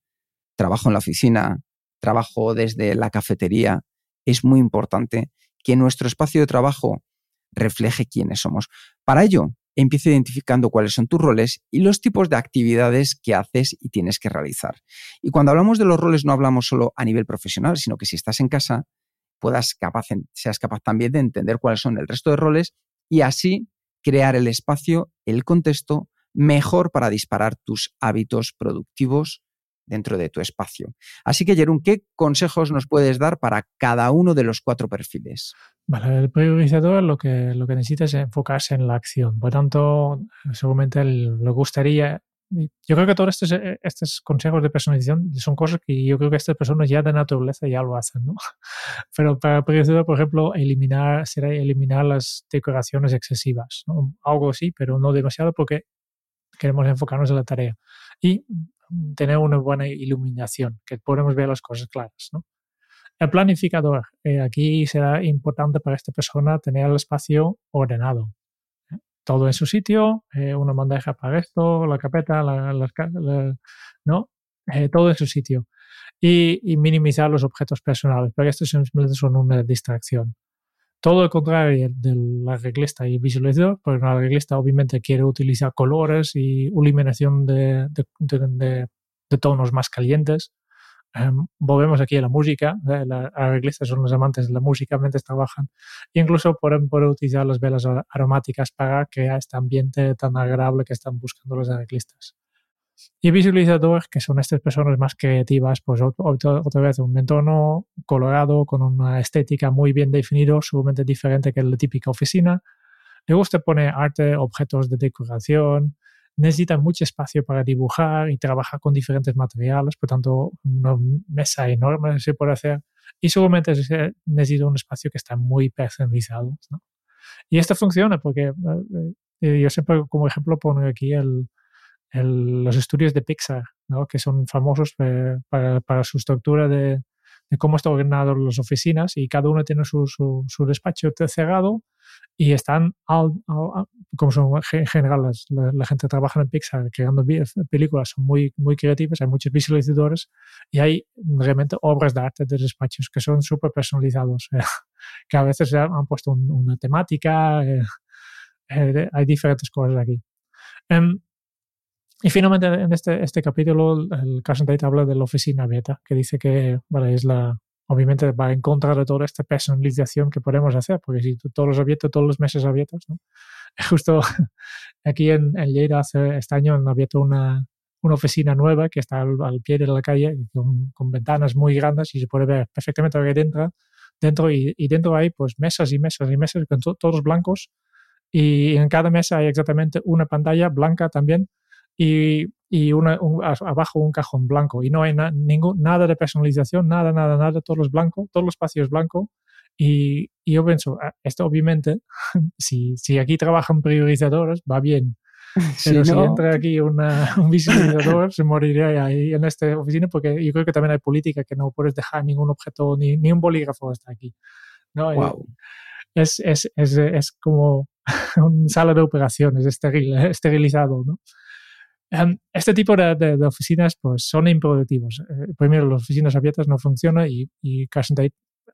trabajo en la oficina, trabajo desde la cafetería, es muy importante que nuestro espacio de trabajo refleje quiénes somos. Para ello, empieza identificando cuáles son tus roles y los tipos de actividades que haces y tienes que realizar. Y cuando hablamos de los roles no hablamos solo a nivel profesional, sino que si estás en casa, puedas capaz, seas capaz también de entender cuáles son el resto de roles y así crear el espacio, el contexto mejor para disparar tus hábitos productivos dentro de tu espacio. Así que, Jerón, ¿qué consejos nos puedes dar para cada uno de los cuatro perfiles? Vale, el priorizador lo que, lo que necesita es enfocarse en la acción. Por tanto, seguramente le gustaría. Yo creo que todos estos, eh, estos consejos de personalización son cosas que yo creo que estas personas ya de naturaleza ya lo hacen, ¿no? Pero para el priorizador, por ejemplo, eliminar, será eliminar las decoraciones excesivas, ¿no? Algo así, pero no demasiado porque queremos enfocarnos en la tarea. Y tener una buena iluminación, que podemos ver las cosas claras. El planificador. Eh, aquí será importante para esta persona tener el espacio ordenado. ¿eh? Todo en su sitio, eh, una bandeja para esto, la carpeta, ¿no? todo en su sitio. Y, minimizar los objetos personales, porque estos simplemente son una distracción. Todo lo contrario de la reglista y visualizador, porque la reglista obviamente quiere utilizar colores y iluminación de, de, tonos más calientes. Em, volvemos aquí a la música. ¿eh? Las reglistas son los amantes de la música mientras trabajan. Incluso pueden, poder utilizar las velas aromáticas para crear este ambiente tan agradable que están buscando los arreglistas. Y visualizadores, que son estas personas más creativas, pues otra vez un entorno colorado con una estética muy bien definido, sumamente diferente que la típica oficina. Le gusta poner arte, objetos de decoración, necesita mucho espacio para dibujar y trabajar con diferentes materiales, por tanto, una mesa enorme se puede hacer. Y seguramente necesita un espacio que está muy personalizado. Y esto funciona porque eh, eh, yo siempre, como ejemplo, pongo aquí el, los estudios de Pixar, ¿no? que son famosos eh, para, para, su estructura de, de, cómo están ordenadas las oficinas y cada uno tiene su, su, despacho cerrado y están como son en general la, gente que trabaja en Pixar creando películas son muy, muy creativas, hay muchos visualizadores y hay realmente obras de arte de despachos que son súper personalizados, que a veces han puesto una temática, eh, eh, hay diferentes cosas aquí. Em, y finalmente en este, este capítulo el Carson Tate habla de la oficina beta, que dice que vale, es la, obviamente va en contra de toda esta personalización que podemos hacer, porque si todos los abiertos, todos los meses abiertos, ¿no? Justo aquí en, en Lleida hace, este año han abierto una, una oficina nueva que está al, pie de la calle con, con, ventanas muy grandes y se puede ver perfectamente lo que dentro, dentro y, y dentro hay pues mesas y mesas y mesas con todos blancos y en cada mesa hay exactamente una pantalla blanca también y, y una, abajo un cajón blanco y no hay ningún, nada de personalización, nada, nada, nada, todos los blancos, todos los espacios blancos. Y, y, yo pienso, ah, esto obviamente, si, si aquí trabajan priorizadores, va bien. Pero si, entra aquí una, un visualizador, se moriría ahí en esta oficina porque yo creo que también hay política que no puedes dejar ningún objeto, ni, ni un bolígrafo hasta aquí. ¿no? Es, es, es, es, como un sala de operaciones, esteril, esterilizado. ¿no? Em, este tipo de, oficinas pues, son improductivos. Eh, primero, las oficinas abiertas no funcionan y, y Carson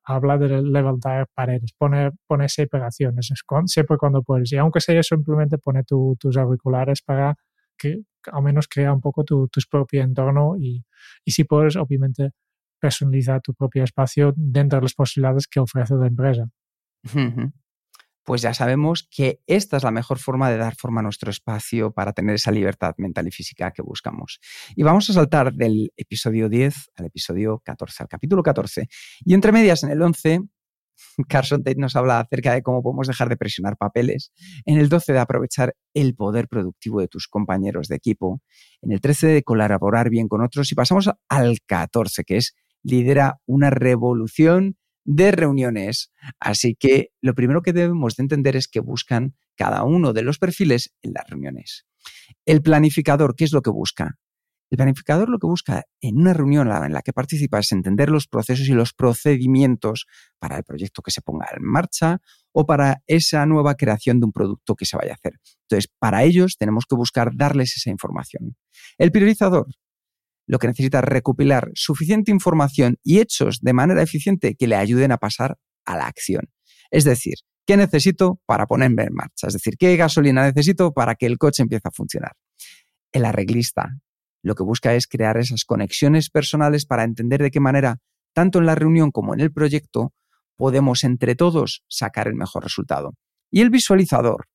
habla de levantar paredes, pone, pone separaciones, siempre cuando puedes. Y aunque sea simplemente pone tus auriculares para que al menos crea un poco tu, tu propio entorno y, y si puedes, obviamente, personalizar tu propio espacio dentro de las posibilidades que ofrece la empresa pues ya sabemos que esta es la mejor forma de dar forma a nuestro espacio para tener esa libertad mental y física que buscamos. Y vamos a saltar del episodio 10 al episodio 14, al capítulo 14. Y entre medias, en el 11, Carson Tate nos habla acerca de cómo podemos dejar de presionar papeles. En el 12 de aprovechar el poder productivo de tus compañeros de equipo. En el 13 de colaborar bien con otros. Y pasamos al 14, que es lidera una revolución de reuniones. Así que lo primero que debemos de entender es que buscan cada uno de los perfiles en las reuniones. El planificador, ¿qué es lo que busca? El planificador lo que busca en una reunión en la que participa es entender los procesos y los procedimientos para el proyecto que se ponga en marcha o para esa nueva creación de un producto que se vaya a hacer. Entonces, para ellos tenemos que buscar darles esa información. El priorizador lo que necesita es recopilar suficiente información y hechos de manera eficiente que le ayuden a pasar a la acción. Es decir, ¿qué necesito para ponerme en marcha? Es decir, ¿qué gasolina necesito para que el coche empiece a funcionar? El arreglista lo que busca es crear esas conexiones personales para entender de qué manera, tanto en la reunión como en el proyecto, podemos entre todos sacar el mejor resultado. Y el visualizador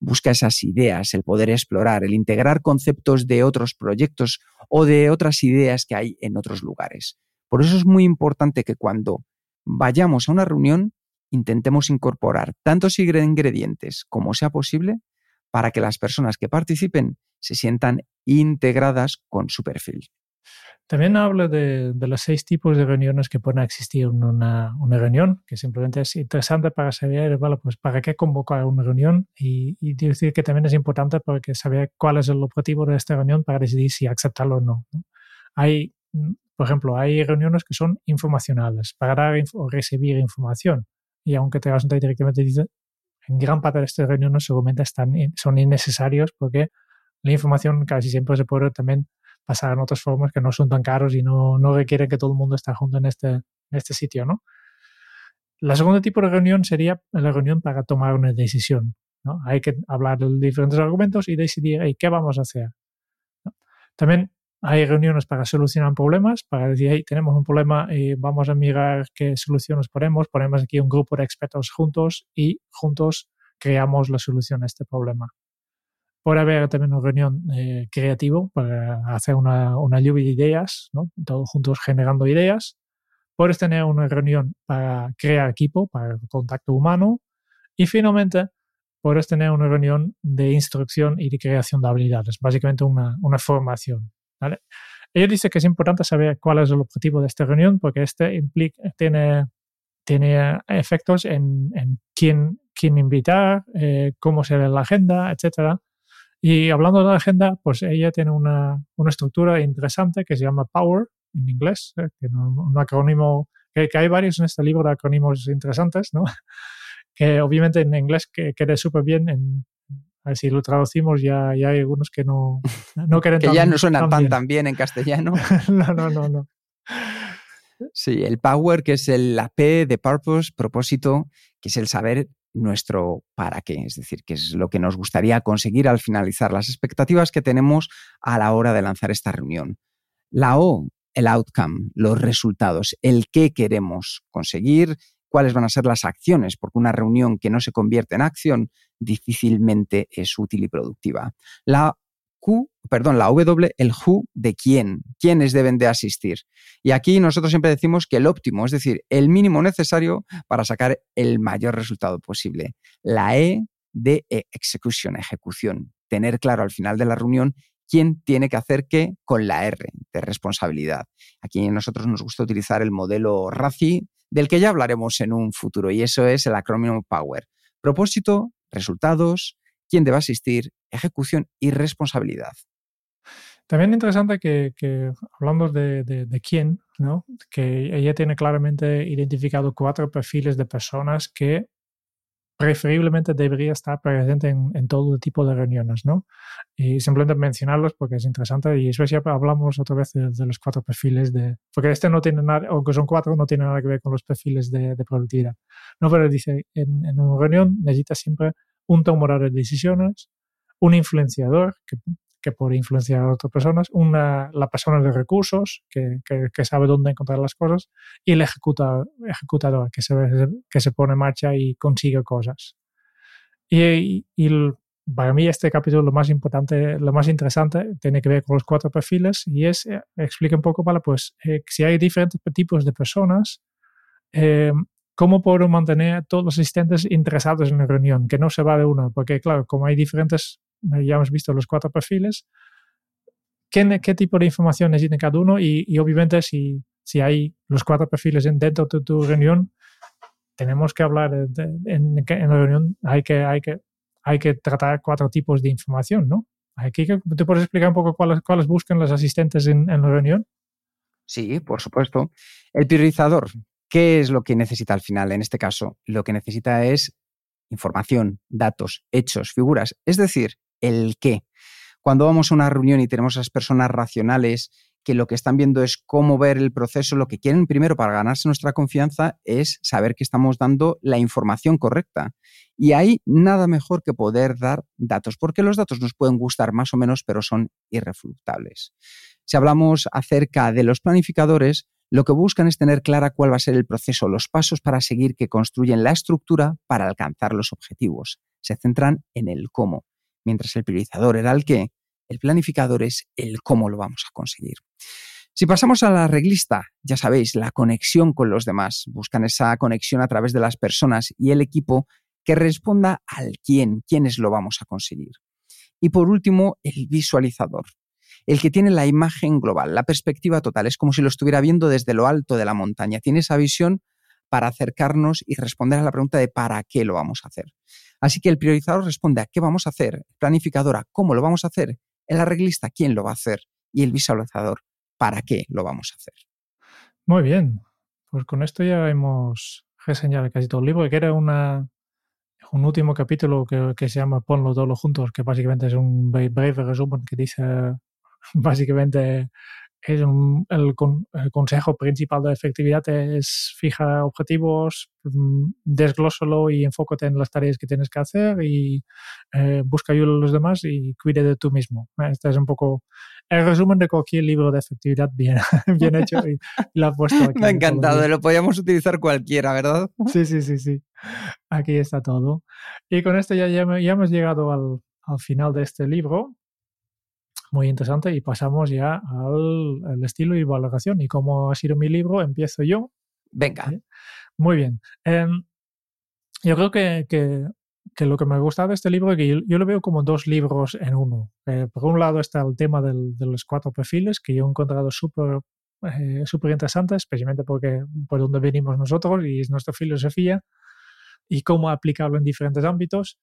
busca esas ideas, el poder explorar, el integrar conceptos de otros proyectos o de otras ideas que hay en otros lugares. Por eso es muy importante que cuando vayamos a una reunión intentemos incorporar tantos ingredientes como sea posible para que las personas que participen se sientan integradas con su perfil. También habla de, los seis tipos de reuniones que pueden existir en una, reunión, que simplemente es interesante para saber, bueno, pues para qué convocar una reunión y, y, decir que también es importante para saber cuál es el objetivo de esta reunión para decidir si aceptarlo o no. Hay, por ejemplo, hay reuniones que son informacionales, para dar o recibir información. Y aunque te vas a directamente dice, en gran parte de estas reuniones seguramente están, son innecesarios porque la información casi siempre se puede también pasar en otras formas que no son tan caros y no, no requieren que todo el mundo esté junto en este, en este sitio, ¿no? La segunda tipo de reunión sería la reunión para tomar una decisión. ¿no? Hay que hablar de diferentes argumentos y decidir qué vamos a hacer. También hay reuniones para solucionar problemas, para decir, hey, tenemos un problema y vamos a mirar qué soluciones ponemos. Ponemos aquí un grupo de expertos juntos y juntos creamos la solución a este problema. Puede haber también una reunión eh, creativa para hacer una, una, lluvia de ideas, ¿no? todos juntos generando ideas. Puedes tener una reunión para crear equipo, para el contacto humano. Y finalmente, puedes tener una reunión de instrucción y de creación de habilidades, básicamente una, una formación. ¿vale? Ella dice que es importante saber cuál es el objetivo de esta reunión porque este implica, tiene, tiene efectos en, en quién, quién invitar, eh, cómo será la agenda, etcétera. Y hablando de la agenda, pues ella tiene una, una estructura interesante que se llama Power en inglés, eh, que un, un, acrónimo, que, hay varios en este libro de acrónimos interesantes, ¿no? que obviamente en inglés que quede súper bien, en, si lo traducimos ya, ya hay algunos que no, no quieren Que ya no suenan tan, tan bien en castellano. no, no, no, no. Sí, el power, que es el, la P de purpose, propósito, que es el saber nuestro para qué, es decir, que es lo que nos gustaría conseguir al finalizar las expectativas que tenemos a la hora de lanzar esta reunión. La O, el outcome, los resultados, el qué queremos conseguir, cuáles van a ser las acciones, porque una reunión que no se convierte en acción difícilmente es útil y productiva. La Q, perdón, la W, el who de quién, quiénes deben de asistir. Y aquí nosotros siempre decimos que el óptimo, es decir, el mínimo necesario para sacar el mayor resultado posible. La E de execution, ejecución, tener claro al final de la reunión quién tiene que hacer qué con la R de responsabilidad. Aquí nosotros nos gusta utilizar el modelo RACI, del que ya hablaremos en un futuro, y eso es el acrónimo POWER. Propósito, resultados, quién debe asistir, ejecución y responsabilidad. También interesante que, hablando de, quién, ¿no? que ella tiene claramente identificado cuatro perfiles de personas que preferiblemente debería estar presente en, todo tipo de reuniones, ¿no? Y simplemente mencionarlos porque es interesante y eso siempre hablamos otra vez de, los cuatro perfiles de... Porque este no tiene nada, aunque son cuatro, no tiene nada que ver con los perfiles de, productividad. No, pero dice, en, en una reunión necesitas siempre un tomador de decisiones, un influenciador que, que puede influenciar a otras personas, una, la persona de recursos que, que, sabe dónde encontrar las cosas y el ejecutador, ejecutador que, se, que se pone en marcha y consigue cosas. Y, y, para mí este capítulo lo más importante, lo más interesante tiene que ver con los cuatro perfiles y es, eh, explica un poco, para pues eh, si hay diferentes tipos de personas, eh, ¿Cómo puedo mantener a todos los asistentes interesados en la reunión? Que no se va de uno, porque claro, como hay diferentes, eh, ya hemos visto los cuatro perfiles, ¿qué, qué tipo de información necesita cada uno? Y, obviamente si, si hay los cuatro perfiles dentro de tu reunión, tenemos que hablar en, la reunión, hay que, hay, que, hay que tratar cuatro tipos de información, ¿no? Aquí, ¿Te puedes explicar un poco cuáles, cuáles buscan los asistentes en, en la reunión? Sí, por supuesto. El priorizador, ¿Qué es lo que necesita al final? En este caso, lo que necesita es información, datos, hechos, figuras, es decir, el qué. Cuando vamos a una reunión y tenemos a esas personas racionales que lo que están viendo es cómo ver el proceso, lo que quieren primero para ganarse nuestra confianza es saber que estamos dando la información correcta. Y hay nada mejor que poder dar datos, porque los datos nos pueden gustar más o menos, pero son irrefutables. Si hablamos acerca de los planificadores, lo que buscan es tener clara cuál va a ser el proceso, los pasos para seguir que construyen la estructura para alcanzar los objetivos. Se centran en el cómo, mientras el priorizador era el qué, el planificador es el cómo lo vamos a conseguir. Si pasamos a la reglista, ya sabéis, la conexión con los demás. Buscan esa conexión a través de las personas y el equipo que responda al quién, quiénes lo vamos a conseguir. Y por último, el visualizador el que tiene la imagen global, la perspectiva total. Es como si lo estuviera viendo desde lo alto de la montaña. Tiene esa visión para acercarnos y responder a la pregunta de para qué lo vamos a hacer. Así que el priorizador responde a qué vamos a hacer, el planificador a cómo lo vamos a hacer, el arreglista quién lo va a hacer y el visualizador para qué lo vamos a hacer. Muy bien, pues con esto ya hemos reseñado casi todo el libro, que era una, un último capítulo que, que se llama Ponlo todos juntos, que básicamente es un breve resumen que dice básicamente es el, consejo principal de efectividad es fija objetivos, mm, desglósalo y enfócate en las tareas que tienes que hacer y eh, busca ayuda a los demás y cuide de tú mismo. Este es un poco el resumen de cualquier libro de efectividad bien, bien hecho y, lo he puesto aquí. Me ha encantado, lo podíamos utilizar cualquiera, ¿verdad? Sí, sí, sí, sí. Aquí está todo. Y con esto ya, ya, hemos llegado al, al final de este libro muy interesante y pasamos ya al, estilo y valoración. Y como ha sido mi libro, empiezo yo. Venga. Muy bien. Em, yo creo que, que, lo que me gusta de este libro es que yo, lo veo como dos libros en uno. Eh, por un lado está el tema del, de los cuatro perfiles, que yo he encontrado súper eh, súper interesante, especialmente porque por donde venimos nosotros y es nuestra filosofía y cómo aplicarlo en diferentes ámbitos.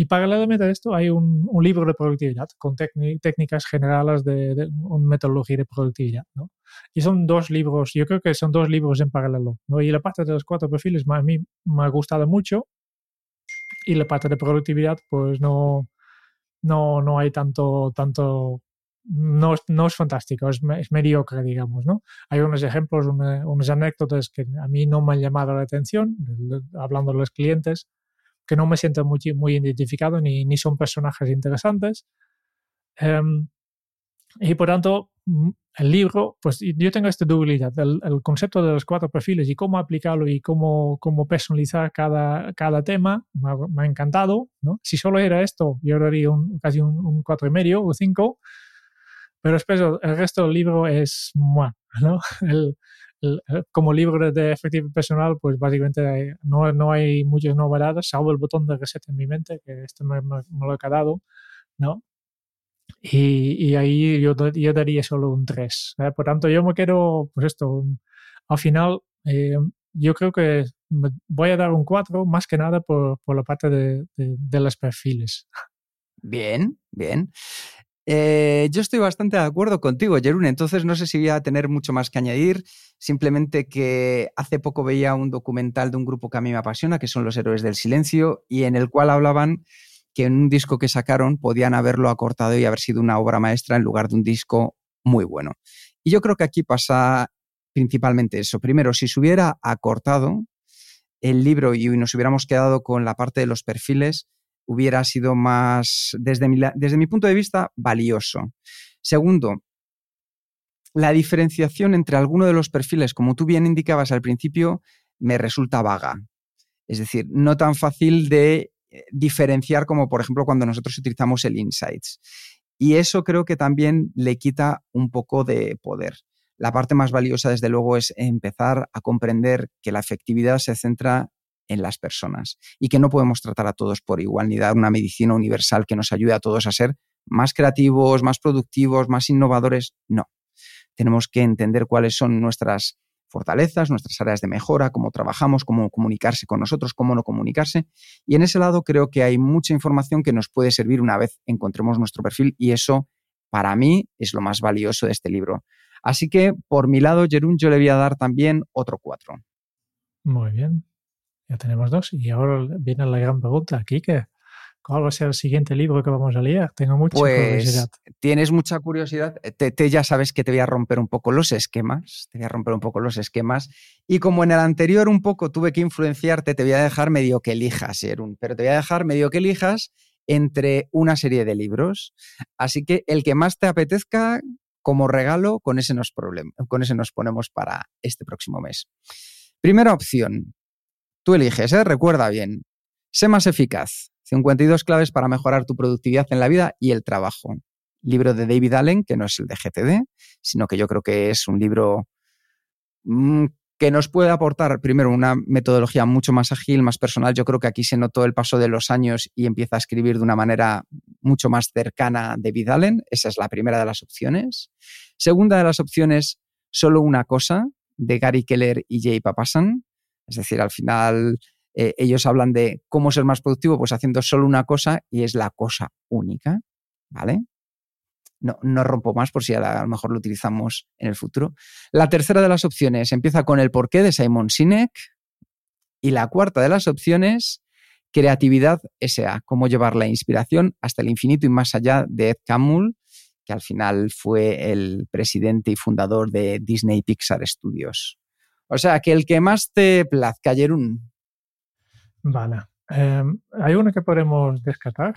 Y paralelamente a esto hay un, libro de productividad con técnicas generales de, una metodología de productividad. ¿no? Y son dos libros, yo creo que son dos libros en paralelo. ¿no? Y la parte de los cuatro perfiles a mí me ha gustado mucho y la parte de productividad pues no, no, no hay tanto, tanto no, no es fantástico, es, es, mediocre, digamos, ¿no? Hay unos ejemplos, una, unas anécdotas que a mí no me han llamado la atención, hablando de los clientes, que no me siento muy, muy identificado ni, ni son personajes interesantes. Um, y por tanto, mm, el libro, pues yo tengo esta dualidad, el, el, concepto de los cuatro perfiles y cómo aplicarlo y cómo, cómo personalizar cada, cada tema, me ha, me ha, encantado, ¿no? Si solo era esto, yo daría un, casi un, un cuatro y medio o cinco, pero después el resto del libro es, ¿no? El, como libro de efectivo personal, pues básicamente no, no hay muchas novedades, salvo el botón de reset en mi mente, que este me, me, me lo he quedado, ¿no? Y, y, ahí yo, yo daría solo un 3. ¿eh? Por tanto, yo me quiero, pues esto, al final, eh, yo creo que voy a dar un 4, más que nada por, por la parte de, de, de, los perfiles. Bien, bien. Eh, yo estoy bastante de acuerdo contigo, Jerún, entonces no sé si voy a tener mucho más que añadir, simplemente que hace poco veía un documental de un grupo que a mí me apasiona, que son los Héroes del Silencio, y en el cual hablaban que en un disco que sacaron podían haberlo acortado y haber sido una obra maestra en lugar de un disco muy bueno. Y yo creo que aquí pasa principalmente eso. Primero, si se hubiera acortado el libro y nos hubiéramos quedado con la parte de los perfiles, hubiera sido más, desde mi, desde mi punto de vista, valioso. Segundo, la diferenciación entre alguno de los perfiles, como tú bien indicabas al principio, me resulta vaga. Es decir, no tan fácil de eh, diferenciar como, por ejemplo, cuando nosotros utilizamos el Insights. Y eso creo que también le quita un poco de poder. La parte más valiosa, desde luego, es empezar a comprender que la efectividad se centra en las personas y que no podemos tratar a todos por igual ni dar una medicina universal que nos ayude a todos a ser más creativos, más productivos, más innovadores. No. Tenemos que entender cuáles son nuestras fortalezas, nuestras áreas de mejora, cómo trabajamos, cómo comunicarse con nosotros, cómo no comunicarse. Y en ese lado creo que hay mucha información que nos puede servir una vez encontremos nuestro perfil y eso para mí es lo más valioso de este libro. Así que por mi lado, Jerún, yo le voy a dar también otro cuatro. Muy bien. Ya tenemos dos. Y ahora viene la gran pregunta, que ¿Cuál va a ser el siguiente libro que vamos a leer? Tengo mucha pues, curiosidad. Tienes mucha curiosidad. Te, te, ya sabes que te voy a romper un poco los esquemas. Te voy a romper un poco los esquemas. Y como en el anterior un poco tuve que influenciarte, te voy a dejar medio que elijas, Erun. Pero te voy a dejar medio que elijas entre una serie de libros. Así que el que más te apetezca como regalo, con ese nos, problem con ese nos ponemos para este próximo mes. Primera opción, Tú eliges, ¿eh? recuerda bien. Sé más eficaz. 52 claves para mejorar tu productividad en la vida y el trabajo. Libro de David Allen, que no es el de GTD, sino que yo creo que es un libro mmm, que nos puede aportar, primero, una metodología mucho más ágil, más personal. Yo creo que aquí se notó el paso de los años y empieza a escribir de una manera mucho más cercana a David Allen. Esa es la primera de las opciones. Segunda de las opciones, Solo una cosa, de Gary Keller y Jay Papasan. Es decir, al final eh, ellos hablan de cómo ser más productivo, pues haciendo solo una cosa y es la cosa única, ¿vale? No, no rompo más por si a, a, lo mejor lo utilizamos en el futuro. La tercera de las opciones empieza con el porqué de Simon Sinek. Y la cuarta de las opciones, creatividad SA, cómo llevar la inspiración hasta el infinito y más allá de Ed Catmull, que al final fue el presidente y fundador de Disney Pixar Studios. O sea, que el que más te plazca, Jerún. Vale. Eh, ¿Hay uno que podemos descartar?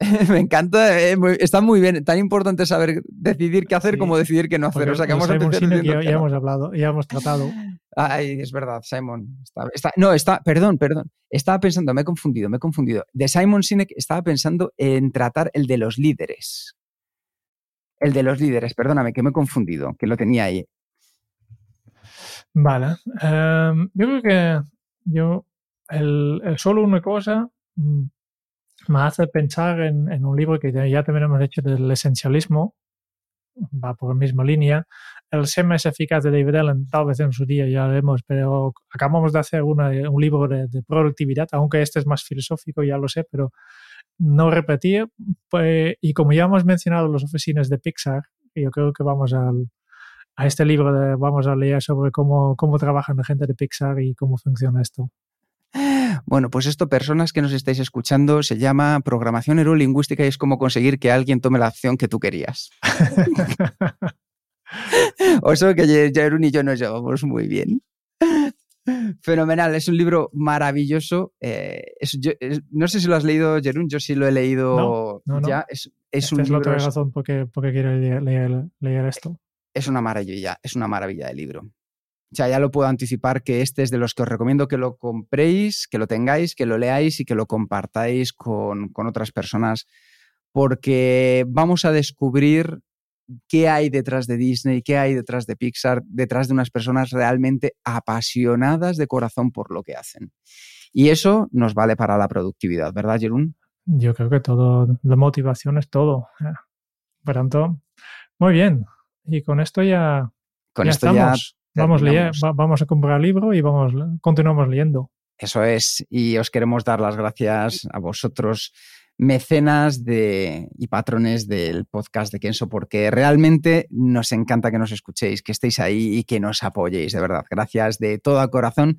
Me encanta, eh, muy, está muy bien. Tan importante saber decidir qué hacer sí. como decidir qué no hacer. Porque o sea, que vamos a Sinek ya, ya hemos hablado, ya hemos tratado. Ay, es verdad, Simon. Está, está, no, está, perdón, perdón. Estaba pensando, me he confundido, me he confundido. De Simon Sinek estaba pensando en tratar el de los líderes. El de los líderes, perdóname, que me he confundido, que lo tenía ahí. Vale. Um, yo creo que yo, el, solo una cosa mm, me hace pensar en, un libro que ya también hemos hecho del esencialismo, va por la misma línea. El ser más eficaz de David Allen, tal vez en su día ya lo hemos, pero acabamos de hacer una, un libro de, de, productividad, aunque este es más filosófico, ya lo sé, pero no repetir. Pues, y como ya hemos mencionado las oficinas de Pixar, yo creo que vamos al, a este libro de, vamos a leer sobre cómo, cómo trabajan la gente de Pixar y cómo funciona esto. Bueno, pues esto, personas que nos estáis escuchando, se llama programación neurolingüística y es como conseguir que alguien tome la acción que tú querías. o eso que Jerún y yo nos llevamos muy bien. Fenomenal, es un libro maravilloso. Eh, no sé si lo has leído, Jerún, yo sí lo he leído ya. Es, es un libro, la razón porque, porque quiero leer, leer, esto. Es una maravilla, es una maravilla de libro. O sea, ya lo puedo anticipar que este es de los que os recomiendo que lo compréis, que lo tengáis, que lo leáis y que lo compartáis con, con otras personas, porque vamos a descubrir qué hay detrás de Disney, qué hay detrás de Pixar, detrás de unas personas realmente apasionadas de corazón por lo que hacen. Y eso nos vale para la productividad, ¿verdad, Jerún? Yo creo que todo, la motivación es todo. Por tanto, muy bien. Y con esto ya, con esto estamos. vamos, vamos a comprar el libro y vamos, continuamos leyendo. Eso es. Y os queremos dar las gracias a vosotros mecenas de, y patrones del podcast de Kenso, porque realmente nos encanta que nos escuchéis, que estéis ahí y que nos apoyéis, de verdad. Gracias de todo corazón.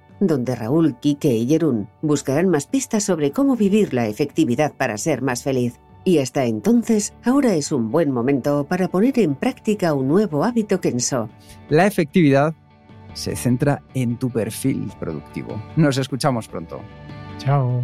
donde Raúl, Kike y Jerún buscarán más pistas sobre cómo vivir la efectividad para ser más feliz. Y hasta entonces, ahora es un buen momento para poner en práctica un nuevo hábito Kenso. La efectividad se centra en tu perfil productivo. Nos escuchamos pronto. Chao.